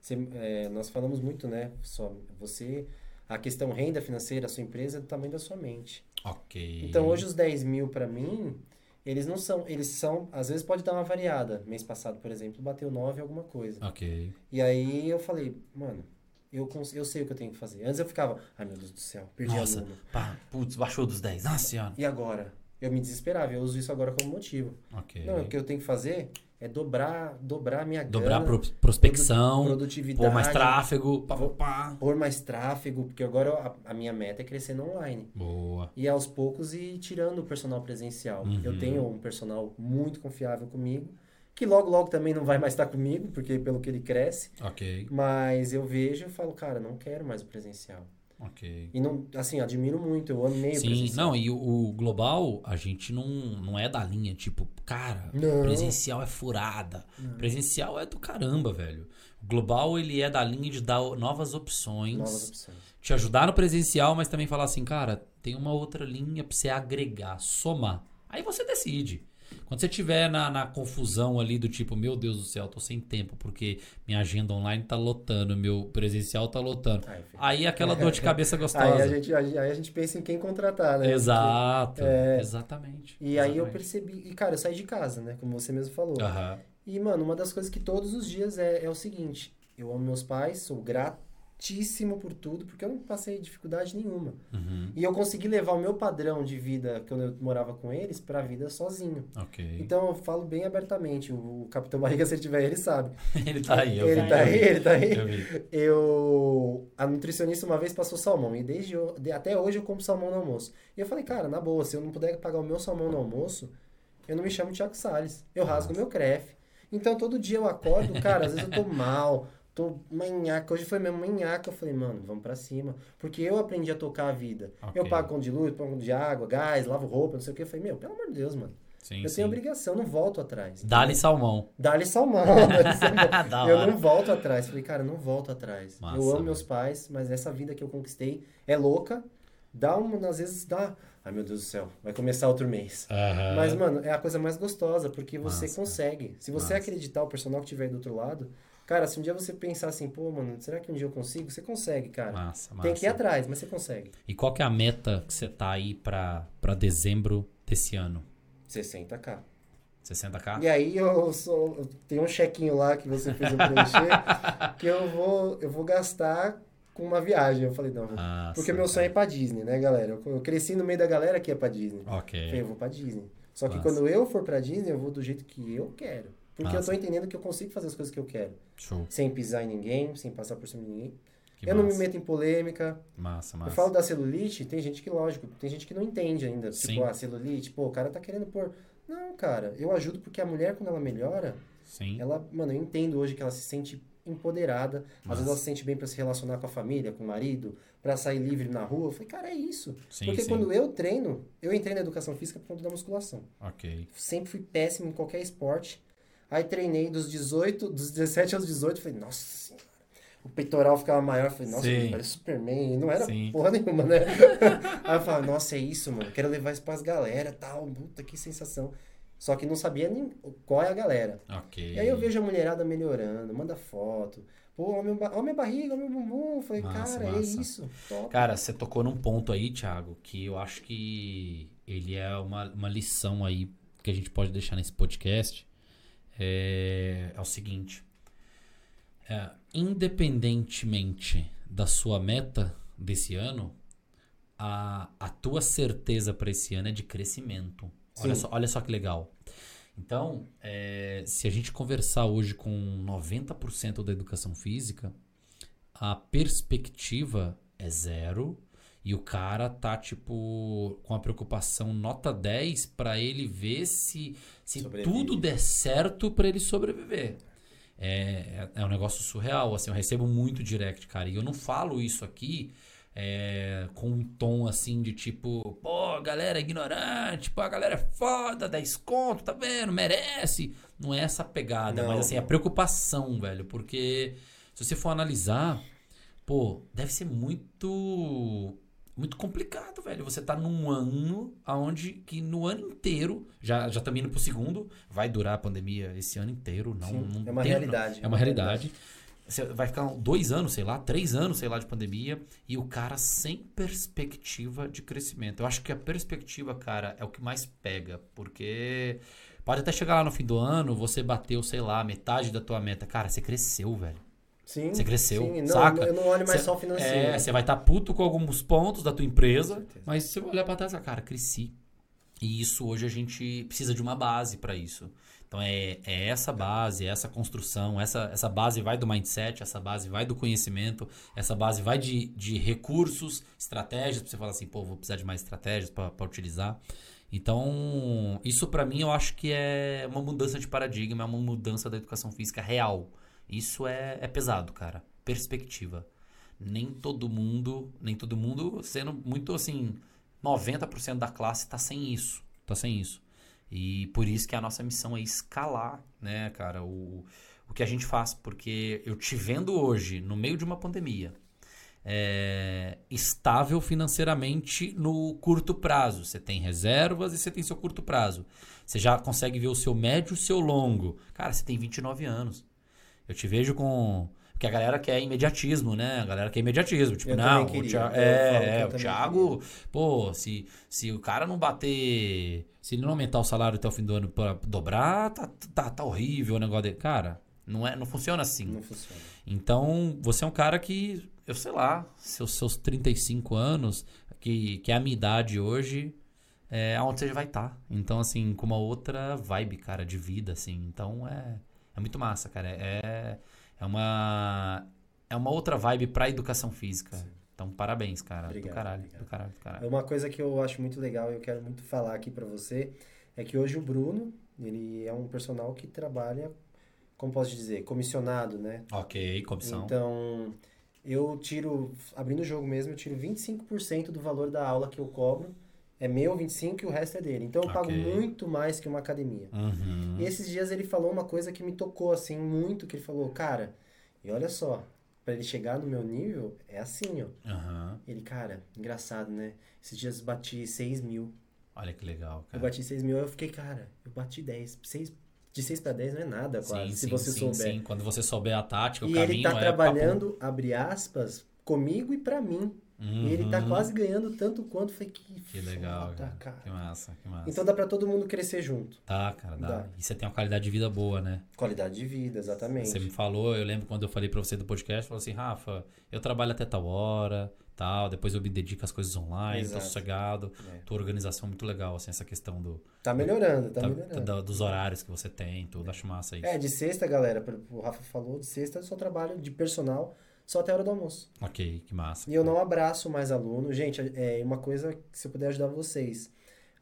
Você, é, nós falamos muito, né? Só você, a questão renda financeira, a sua empresa é do tamanho da sua mente. Ok. Então hoje os 10 mil pra mim, eles não são, eles são, às vezes pode dar uma variada. Mês passado, por exemplo, bateu 9 alguma coisa. Ok. E aí eu falei, mano, eu, eu sei o que eu tenho que fazer. Antes eu ficava, ai meu Deus do céu, perdi Nossa, pá, putz, baixou dos 10. Nossa senhora. E agora? Eu me desesperava, eu uso isso agora como motivo. Ok. Não, o que eu tenho que fazer, é dobrar, dobrar a minha Dobrar grana, pro, prospecção, produtividade, pôr mais tráfego, pá, pá, pôr mais tráfego, porque agora a, a, minha meta é crescer no online. Boa. E aos poucos ir tirando o personal presencial. Uhum. Eu tenho um personal muito confiável comigo, que logo, logo também não vai mais estar comigo, porque pelo que ele cresce. Ok. Mas eu vejo e falo, cara, não quero mais o presencial. Ok. E não, assim, admiro muito, eu amei o Sim, presencial. não, e o, o global, a gente não, não é da linha, tipo, cara, Não. presencial é furada. Presencial é do caramba, velho. O global, ele é da linha de dar novas opções, Novas opções. te ajudar no presencial, mas também falar assim, cara, tem uma outra linha pra você agregar, somar. Aí você decide. Quando você tiver na, na confusão ali do tipo, meu Deus do céu, tô sem tempo porque minha agenda online tá lotando, meu presencial tá lotando. Ai. Aí aquela dor de cabeça gostosa. Aí a, gente, aí a gente pensa em quem contratar, né? Exato, É. exatamente. E aí eu exatamente. percebi, e cara, eu saí de casa, né? Como você mesmo falou. Aham. E, mano, uma das coisas que todos os dias é, é o seguinte: eu amo meus pais, sou gratíssimo por tudo, porque eu não passei dificuldade nenhuma. Uhum. E eu consegui levar o meu padrão de vida quando eu morava com eles pra vida sozinho. Ok. Então eu falo bem abertamente. O Capitão Barriga, se ele tiver, ele sabe. ele tá aí, eu ele vi, tá eu aí, vi. ele tá aí. Eu vi. Eu. A nutricionista uma vez passou salmão. E desde eu- de- até hoje eu como salmão no almoço. E eu falei, cara, na boa, se eu não puder pagar o meu salmão no almoço, eu não me chamo Tiago Salles. Eu rasgo meu crefe. Então todo dia eu acordo, cara, às vezes eu tô mal, tô manhaca. Hoje foi mesmo manhaca. Eu falei, mano, vamos pra cima. Porque eu aprendi a tocar a vida. Ok. Eu pago conta de luz, pago conta de água, gás, lavo roupa, não sei o que. Eu falei, meu, pelo amor de Deus, mano. Sim, eu sim. tenho obrigação, não volto atrás. Dá-lhe salmão. Dá-lhe salmão. eu hora. não volto atrás. Falei, cara, não volto atrás. Massa, eu amo meus pais, mas essa vida que eu conquistei é louca. Dá uma, às vezes dá. Ai, meu Deus do céu, vai começar outro mês. Aham. Mas, mano, é a coisa mais gostosa, porque você Massa. consegue. Se você Massa. acreditar, o personal que tiver do outro lado, cara, se um dia você pensar assim, pô, mano, será que um dia eu consigo? Você consegue, cara. Massa, massa. Tem que ir atrás, mas você consegue. E qual que é a meta que você tá aí pra, pra dezembro desse ano? 60k. 60k? E aí eu sou. eu tenho um chequinho lá que você fez eu preencher que eu vou, eu vou gastar com uma viagem. Eu falei, não. Massa, porque meu sonho é ir pra Disney, né, galera? Eu, eu cresci no meio da galera que ia pra Disney. Eu Ok. falei, eu vou pra Disney. Só que quando eu for pra Disney, eu vou do jeito que eu quero. Porque Massa. eu tô entendendo que eu consigo fazer as coisas que eu quero. Show. Sem pisar em ninguém, sem passar por cima de ninguém. Que eu não me massa. meto em polêmica. Massa, massa. Eu falo da celulite, tem gente que, lógico, tem gente que não entende ainda. Sim. Tipo, a celulite, pô, o cara tá querendo pôr. Não, cara, eu ajudo porque a mulher, quando ela melhora, Sim. ela, mano, eu entendo hoje que ela se sente empoderada. Às Massa. vezes ela se sente bem pra se relacionar com a família, com o marido, pra sair livre na rua. Eu falei, cara, é isso. Sim, porque sim. quando eu treino, eu entrei na educação física por conta da musculação. Ok. Sempre fui péssimo em qualquer esporte. Aí treinei dos 18, dos 17 aos 18, falei, nossa senhora. O peitoral ficava maior, falei, nossa, parece Superman. E não era Sim. porra nenhuma, né? Aí eu falei, nossa, é isso, mano. Quero levar isso pras galera, tal. Puta, que sensação. Só que não sabia nem qual é a galera. Ok. E aí eu vejo a mulherada melhorando, manda foto. Pô, olha minha, ba- ó minha barriga, olha meu bumbum. Eu Falei, Massa, cara, é massa. isso. Top. Cara, você tocou num ponto aí, Thiago, que eu acho que ele é uma, uma lição aí que a gente pode deixar nesse podcast. É, é o seguinte: é, independentemente da sua meta desse ano, a, a tua certeza para esse ano é de crescimento. Olha só, olha só que legal. Então, é, se a gente conversar hoje com 90% da educação física, a perspectiva é zero e o cara tá, tipo, com a preocupação nota 10 pra ele ver se, se Sobrevive. tudo der certo pra ele sobreviver. É, é, é um negócio surreal, assim, eu recebo muito direct, cara, e eu não falo isso aqui é, com um tom assim de tipo, pô, a galera é ignorante, pô, a galera é foda, 10 conto, tá vendo, merece. Não é essa pegada, Não, mas assim, a não. preocupação, velho, porque se você for analisar, pô, deve ser muito muito complicado, velho. Você tá num ano aonde que no ano inteiro, já já estamos indo pro segundo, vai durar a pandemia esse ano inteiro, não, Sim, não é uma tem- realidade. É uma realidade. Você vai ficar dois anos, sei lá, três anos, sei lá, de pandemia, e o cara sem perspectiva de crescimento. Eu acho que a perspectiva, cara, é o que mais pega, porque pode até chegar lá no fim do ano, você bateu, sei lá, metade da tua meta. Cara, você cresceu, velho. Sim. Você cresceu, sim. Não, saca? Eu não olho mais Cê- só o financeiro. É, você vai estar puto com alguns pontos da tua empresa, mas você vai olhar pra trás cara, cresci. E isso hoje a gente precisa de uma base para isso. Então é, é essa base, é essa construção, essa, essa base vai do mindset, essa base vai do conhecimento, essa base vai de, de recursos, estratégias, para você falar assim, pô, vou precisar de mais estratégias para utilizar. Então, isso para mim eu acho que é uma mudança de paradigma, é uma mudança da educação física real. Isso é, é pesado, cara. Perspectiva. Nem todo mundo, nem todo mundo, sendo muito assim, 90% da classe está sem isso. Tá sem isso. E por isso que a nossa missão é escalar, né, cara, o, o que a gente faz. Porque eu te vendo hoje, no meio de uma pandemia, é, estável financeiramente no curto prazo. Você tem reservas e você tem seu curto prazo. Você já consegue ver o seu médio e o seu longo. Cara, você tem 29 anos. Eu te vejo com porque a galera quer imediatismo, né? A galera quer imediatismo. Tipo, eu não, o Thiago, é, é, o Thiago, pô, se, se o cara não bater. Se ele não aumentar o salário até o fim do ano pra dobrar, tá, tá, tá horrível o negócio dele. Cara, não, é, não funciona assim. Não funciona. Então, você é um cara que, eu sei lá, seus, seus 35 anos, que, que é a minha idade hoje, é aonde você vai estar. Tá. Então, assim, com uma outra vibe, cara, de vida, assim. Então, é, é muito massa, cara. É é uma é uma outra vibe para educação física. Sim. Então, parabéns, cara. Obrigado, do caralho, obrigado. do caralho, do caralho. Uma coisa que eu acho muito legal e eu quero muito falar aqui para você é que hoje o Bruno, ele é um personal que trabalha, como posso dizer, comissionado, né? Ok, comissão. Então, eu tiro, abrindo o jogo mesmo, eu tiro 25% do valor da aula que eu cobro é meu 25 e o resto é dele. Então eu okay. pago muito mais que uma academia. Uhum. E esses dias ele falou uma coisa que me tocou assim muito, que ele falou, cara, e olha só, para ele chegar no meu nível, é assim, ó. Uhum. Ele, cara, engraçado, né? Esses dias bati 6 mil. Olha que legal, cara. Eu bati 6 mil, eu fiquei, cara, eu bati 10. 6, de 6 para 10 não é nada, quase, sim, se sim, você sim, souber. Sim, quando você souber a tática, e o caminho ele tá é trabalhando, papo... abre aspas, comigo e para mim. Uhum. E ele tá quase ganhando tanto quanto. Falei, que, que legal, foda, cara. cara. Que massa, que massa. Então dá pra todo mundo crescer junto. Tá, cara, dá. dá. E você tem uma qualidade de vida boa, né? Qualidade de vida, exatamente. Você me falou, eu lembro quando eu falei pra você do podcast, falou assim, Rafa, eu trabalho até tal hora, tal, depois eu me dedico às coisas online, Exato. tô sossegado. É. Tua organização é muito legal, assim, essa questão do... Tá melhorando, tá, tá melhorando. Da, dos horários que você tem, tudo, acho massa isso. É, de sexta, galera, o Rafa falou, de sexta eu só trabalho de personal só até a hora do almoço. Ok, que massa. E eu não abraço mais aluno. Gente, é uma coisa que se eu puder ajudar vocês,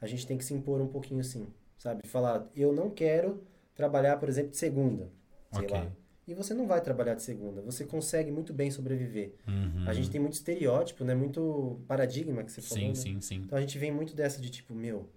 a gente tem que se impor um pouquinho assim, sabe? Falar, eu não quero trabalhar, por exemplo, de segunda, sei okay. lá. E você não vai trabalhar de segunda, você consegue muito bem sobreviver. Uhum. A gente tem muito estereótipo, né? Muito paradigma que você falou. Sim, né? sim, sim. Então a gente vem muito dessa de tipo, meu,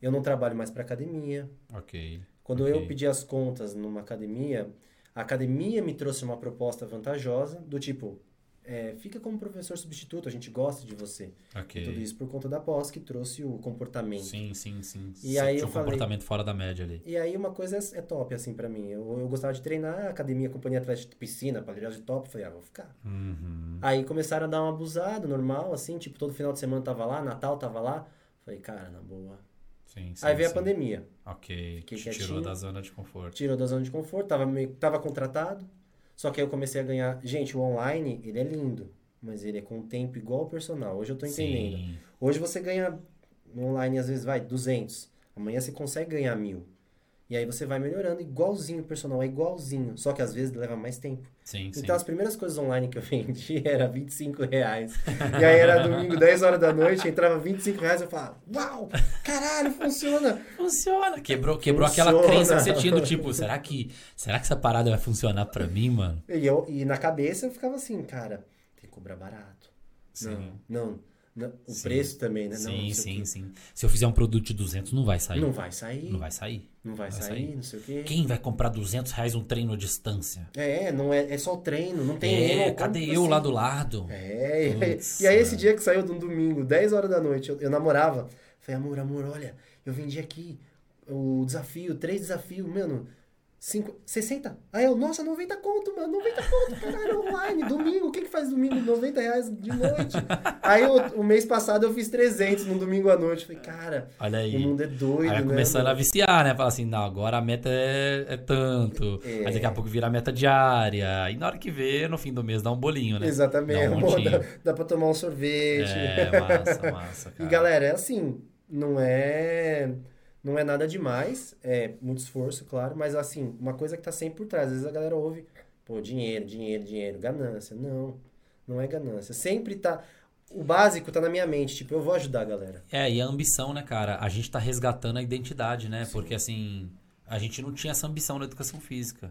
eu não trabalho mais para academia. Ok. Quando okay. eu pedi as contas numa academia, a academia me trouxe uma proposta vantajosa, do tipo, é, fica como professor substituto, a gente gosta de você. Okay. Tudo isso por conta da pós que trouxe o comportamento. Sim, sim, sim. E aí eu um falei, comportamento fora da média ali. E aí uma coisa é, é top, assim, para mim. Eu, eu gostava de treinar, academia, companhia atlética, piscina, palhaço de top, falei, ah, vou ficar. Uhum. Aí começaram a dar um abusado, normal, assim, tipo, todo final de semana tava lá, Natal tava lá. Falei, cara, na boa, Sim, sim, Aí veio sim. a pandemia. Ok. Fiquei Tirou quietinho, da zona de conforto. Tirou da zona de conforto, tava, meio, tava contratado. Só que aí eu comecei a ganhar. Gente, o online, ele é lindo. Mas ele é com tempo igual ao personal. Hoje eu tô entendendo. Hoje você ganha no online, às vezes, vai, 200. Amanhã você consegue ganhar mil. E aí você vai melhorando igualzinho o personal, é igualzinho. Só que às vezes leva mais tempo. Sim, então sim. as primeiras coisas online que eu vendi era 25 reais. e aí era domingo, 10 horas da noite, entrava 25 reais, eu falava, uau, caralho, funciona. Funciona. Quebrou, quebrou funciona. aquela crença que você tinha do tipo, será que, será que essa parada vai funcionar pra mim, mano? E, eu, e na cabeça eu ficava assim, cara, tem que cobrar barato. Sim. Não, não o sim. preço também, né? Sim, não, sim, sim. Se eu fizer um produto de 200, não vai sair. Não vai sair. Não vai sair. Não vai, vai sair, sair, não sei o quê. Quem vai comprar 200 reais um treino à distância? É, não é, é só o treino, não tem É, nenhum, cadê eu assim? lá do lado? É, Puts, e aí esse dia que saiu de um domingo, 10 horas da noite, eu, eu namorava. Falei, amor, amor, olha, eu vendi aqui o desafio, três desafios, mano... Cinco, 60? Aí eu, nossa, 90 conto, mano, 90 conto, caralho, online, domingo, o que que faz domingo? 90 reais de noite. aí o, o mês passado eu fiz 300 no domingo à noite. Falei, cara, Olha aí. o mundo é doido, aí né? começando a viciar, né? Falar assim, não, agora a meta é, é tanto. É. Aí daqui a pouco vira a meta diária. E na hora que vê, no fim do mês dá um bolinho, né? Exatamente, dá, um Pô, dá, dá pra tomar um sorvete. É, massa, massa, cara. E galera, é assim, não é não é nada demais, é muito esforço, claro, mas assim, uma coisa que tá sempre por trás. Às vezes a galera ouve, pô, dinheiro, dinheiro, dinheiro, ganância. Não, não é ganância. Sempre tá. O básico tá na minha mente, tipo, eu vou ajudar a galera. É, e a ambição, né, cara? A gente tá resgatando a identidade, né? Sim. Porque assim, a gente não tinha essa ambição na educação física.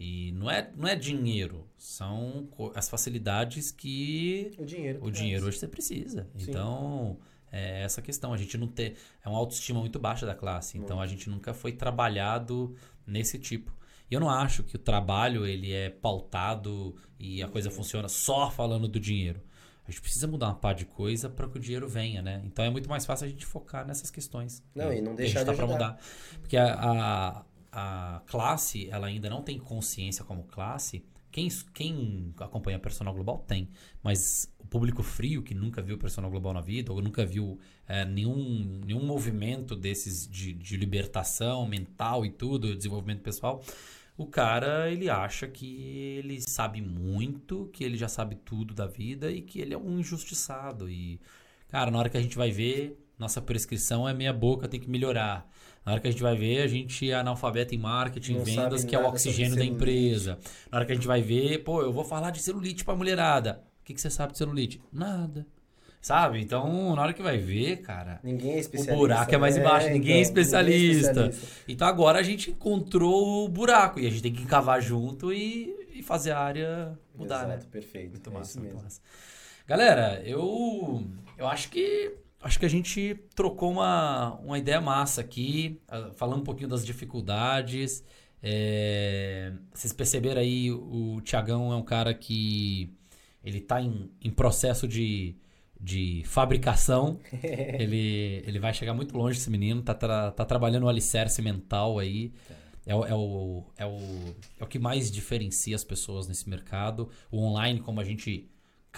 E não é, não é dinheiro, são as facilidades que o dinheiro, o dinheiro hoje você precisa. Sim. Então, é essa questão. A gente não ter. É uma autoestima muito baixa da classe. Então, a gente nunca foi trabalhado nesse tipo. E eu não acho que o trabalho ele é pautado e a coisa funciona só falando do dinheiro. A gente precisa mudar uma par de coisa para que o dinheiro venha, né? Então é muito mais fácil a gente focar nessas questões. Não, e não deixar de tá mudar. Porque a, a, a classe, ela ainda não tem consciência como classe. Quem, quem acompanha Personal Global tem, mas o público frio que nunca viu Personal Global na vida, ou nunca viu é, nenhum, nenhum movimento desses de, de libertação mental e tudo, desenvolvimento pessoal, o cara ele acha que ele sabe muito, que ele já sabe tudo da vida e que ele é um injustiçado. E, cara, na hora que a gente vai ver, nossa prescrição é meia boca, tem que melhorar. Na hora que a gente vai ver, a gente é analfabeto em marketing, Não vendas, que é o oxigênio da empresa. Na hora que a gente vai ver, pô, eu vou falar de celulite pra mulherada. O que, que você sabe de celulite? Nada. Sabe? Então, na hora que vai ver, cara. Ninguém é especialista. O buraco é mais né? embaixo, é, ninguém, então, é especialista. ninguém, é especialista. Então agora a gente encontrou o buraco e a gente tem que cavar junto e, e fazer a área mudar, Exato, né? perfeito. Muito é massa, muito massa. Galera, eu, eu acho que acho que a gente trocou uma, uma ideia massa aqui, ah, falando um pouquinho das dificuldades. É, vocês perceberam aí, o Tiagão é um cara que ele está em, em processo de, de fabricação. ele, ele vai chegar muito longe, esse menino. Tá, tá, tá trabalhando o alicerce mental aí. É, é, o, é, o, é, o, é o que mais diferencia as pessoas nesse mercado. O online, como a gente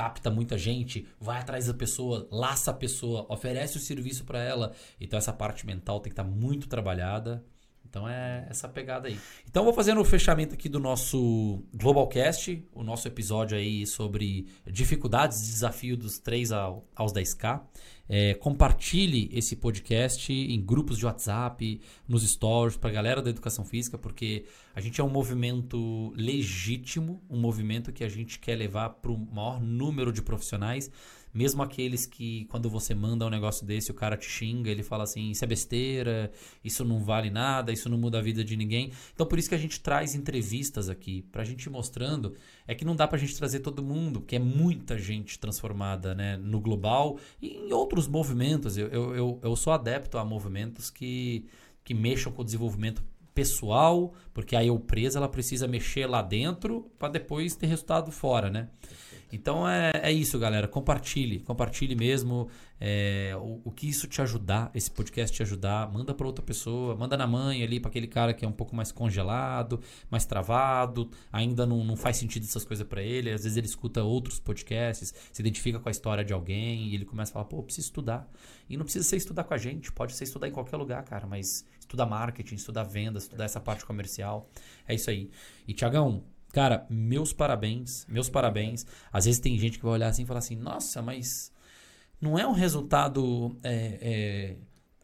capta muita gente, vai atrás da pessoa, laça a pessoa, oferece o serviço para ela. Então essa parte mental tem que estar tá muito trabalhada. Então é essa pegada aí. Então vou fazendo o fechamento aqui do nosso Globalcast, o nosso episódio aí sobre dificuldades e desafio dos 3 ao, aos 10K. É, compartilhe esse podcast em grupos de WhatsApp, nos stories, para a galera da educação física, porque a gente é um movimento legítimo, um movimento que a gente quer levar para o maior número de profissionais mesmo aqueles que, quando você manda um negócio desse, o cara te xinga, ele fala assim: isso é besteira, isso não vale nada, isso não muda a vida de ninguém. Então, por isso que a gente traz entrevistas aqui, pra gente ir mostrando. É que não dá pra gente trazer todo mundo, porque é muita gente transformada né, no global e em outros movimentos. Eu, eu, eu, eu sou adepto a movimentos que, que mexam com o desenvolvimento pessoal, porque a empresa ela precisa mexer lá dentro para depois ter resultado fora, né? Então é, é isso, galera. Compartilhe, compartilhe mesmo. É, o, o, que isso te ajudar, esse podcast te ajudar, manda para outra pessoa, manda na mãe ali para aquele cara que é um pouco mais congelado, mais travado, ainda não, não faz sentido essas coisas para ele. Às vezes ele escuta outros podcasts, se identifica com a história de alguém e ele começa a falar: pô, preciso estudar. E não precisa ser estudar com a gente, pode ser estudar em qualquer lugar, cara, mas estudar marketing, estudar vendas, estudar essa parte comercial. É isso aí. E Tiagão, Cara, meus parabéns, meus parabéns. Às vezes tem gente que vai olhar assim e falar assim, nossa, mas não é um resultado é, é,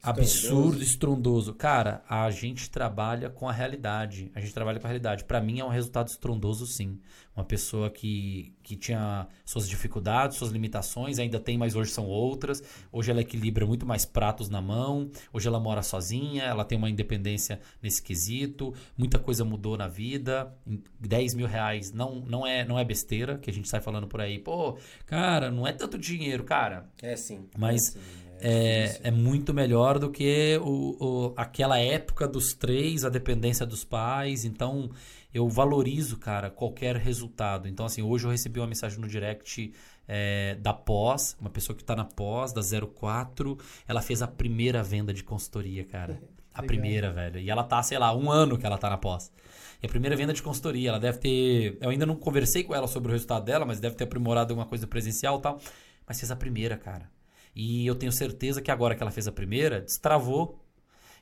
absurdo, estrondoso. Cara, a gente trabalha com a realidade. A gente trabalha com a realidade. Para mim é um resultado estrondoso, sim. Uma pessoa que, que tinha suas dificuldades, suas limitações, ainda tem, mas hoje são outras. Hoje ela equilibra muito mais pratos na mão. Hoje ela mora sozinha, ela tem uma independência nesse quesito. Muita coisa mudou na vida. 10 mil reais não, não, é, não é besteira, que a gente sai falando por aí. Pô, cara, não é tanto dinheiro, cara. É sim. Mas. É sim é, é, muito melhor do que o, o, aquela época dos três, a dependência dos pais. Então, eu valorizo, cara, qualquer resultado. Então, assim, hoje eu recebi uma mensagem no direct é, da pós, uma pessoa que está na pós, da 04. Ela fez a primeira venda de consultoria, cara. A primeira, velho. E ela tá, sei lá, um ano que ela tá na pós. E a primeira venda de consultoria, ela deve ter. Eu ainda não conversei com ela sobre o resultado dela, mas deve ter aprimorado alguma coisa presencial e tal. Mas fez a primeira, cara. E eu tenho certeza que agora que ela fez a primeira, destravou.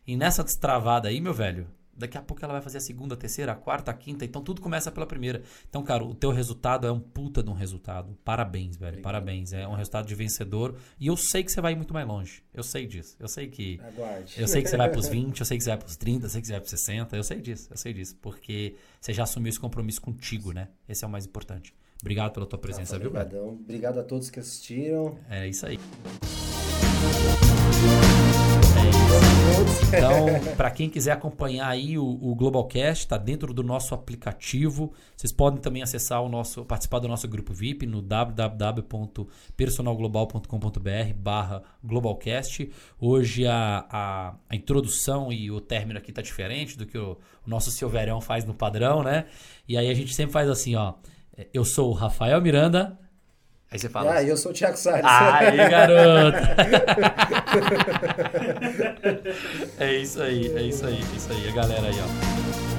E nessa destravada aí, meu velho, Daqui a pouco ela vai fazer a segunda, a terceira, a quarta, a quinta. Então tudo começa pela primeira. Então, cara, o teu resultado é um puta de um resultado. Parabéns, velho. Obrigado. Parabéns. É um resultado de vencedor. E eu sei que você vai ir muito mais longe. Eu sei disso. Eu sei que. Aguarde. Eu sei que você vai pros 20, eu sei que você vai pros 30, eu sei que você vai pros 60. Eu sei disso, eu sei disso. Porque você já assumiu esse compromisso contigo, né? Esse é o mais importante. Obrigado pela tua presença, viu, velho? Obrigado a todos que assistiram. É isso aí. Então, para quem quiser acompanhar aí o, o Globalcast, está dentro do nosso aplicativo. Vocês podem também acessar o nosso, participar do nosso grupo VIP no www.personalglobal.com.br/barra Globalcast. Hoje a, a, a, introdução e o término aqui tá diferente do que o, o nosso Silverão faz no padrão, né? E aí a gente sempre faz assim, ó. Eu sou o Rafael Miranda. Aí você fala. Ah, assim, eu sou o Thiago Salles. Aí, garoto! é isso aí, é isso aí, é isso aí. A galera aí, ó.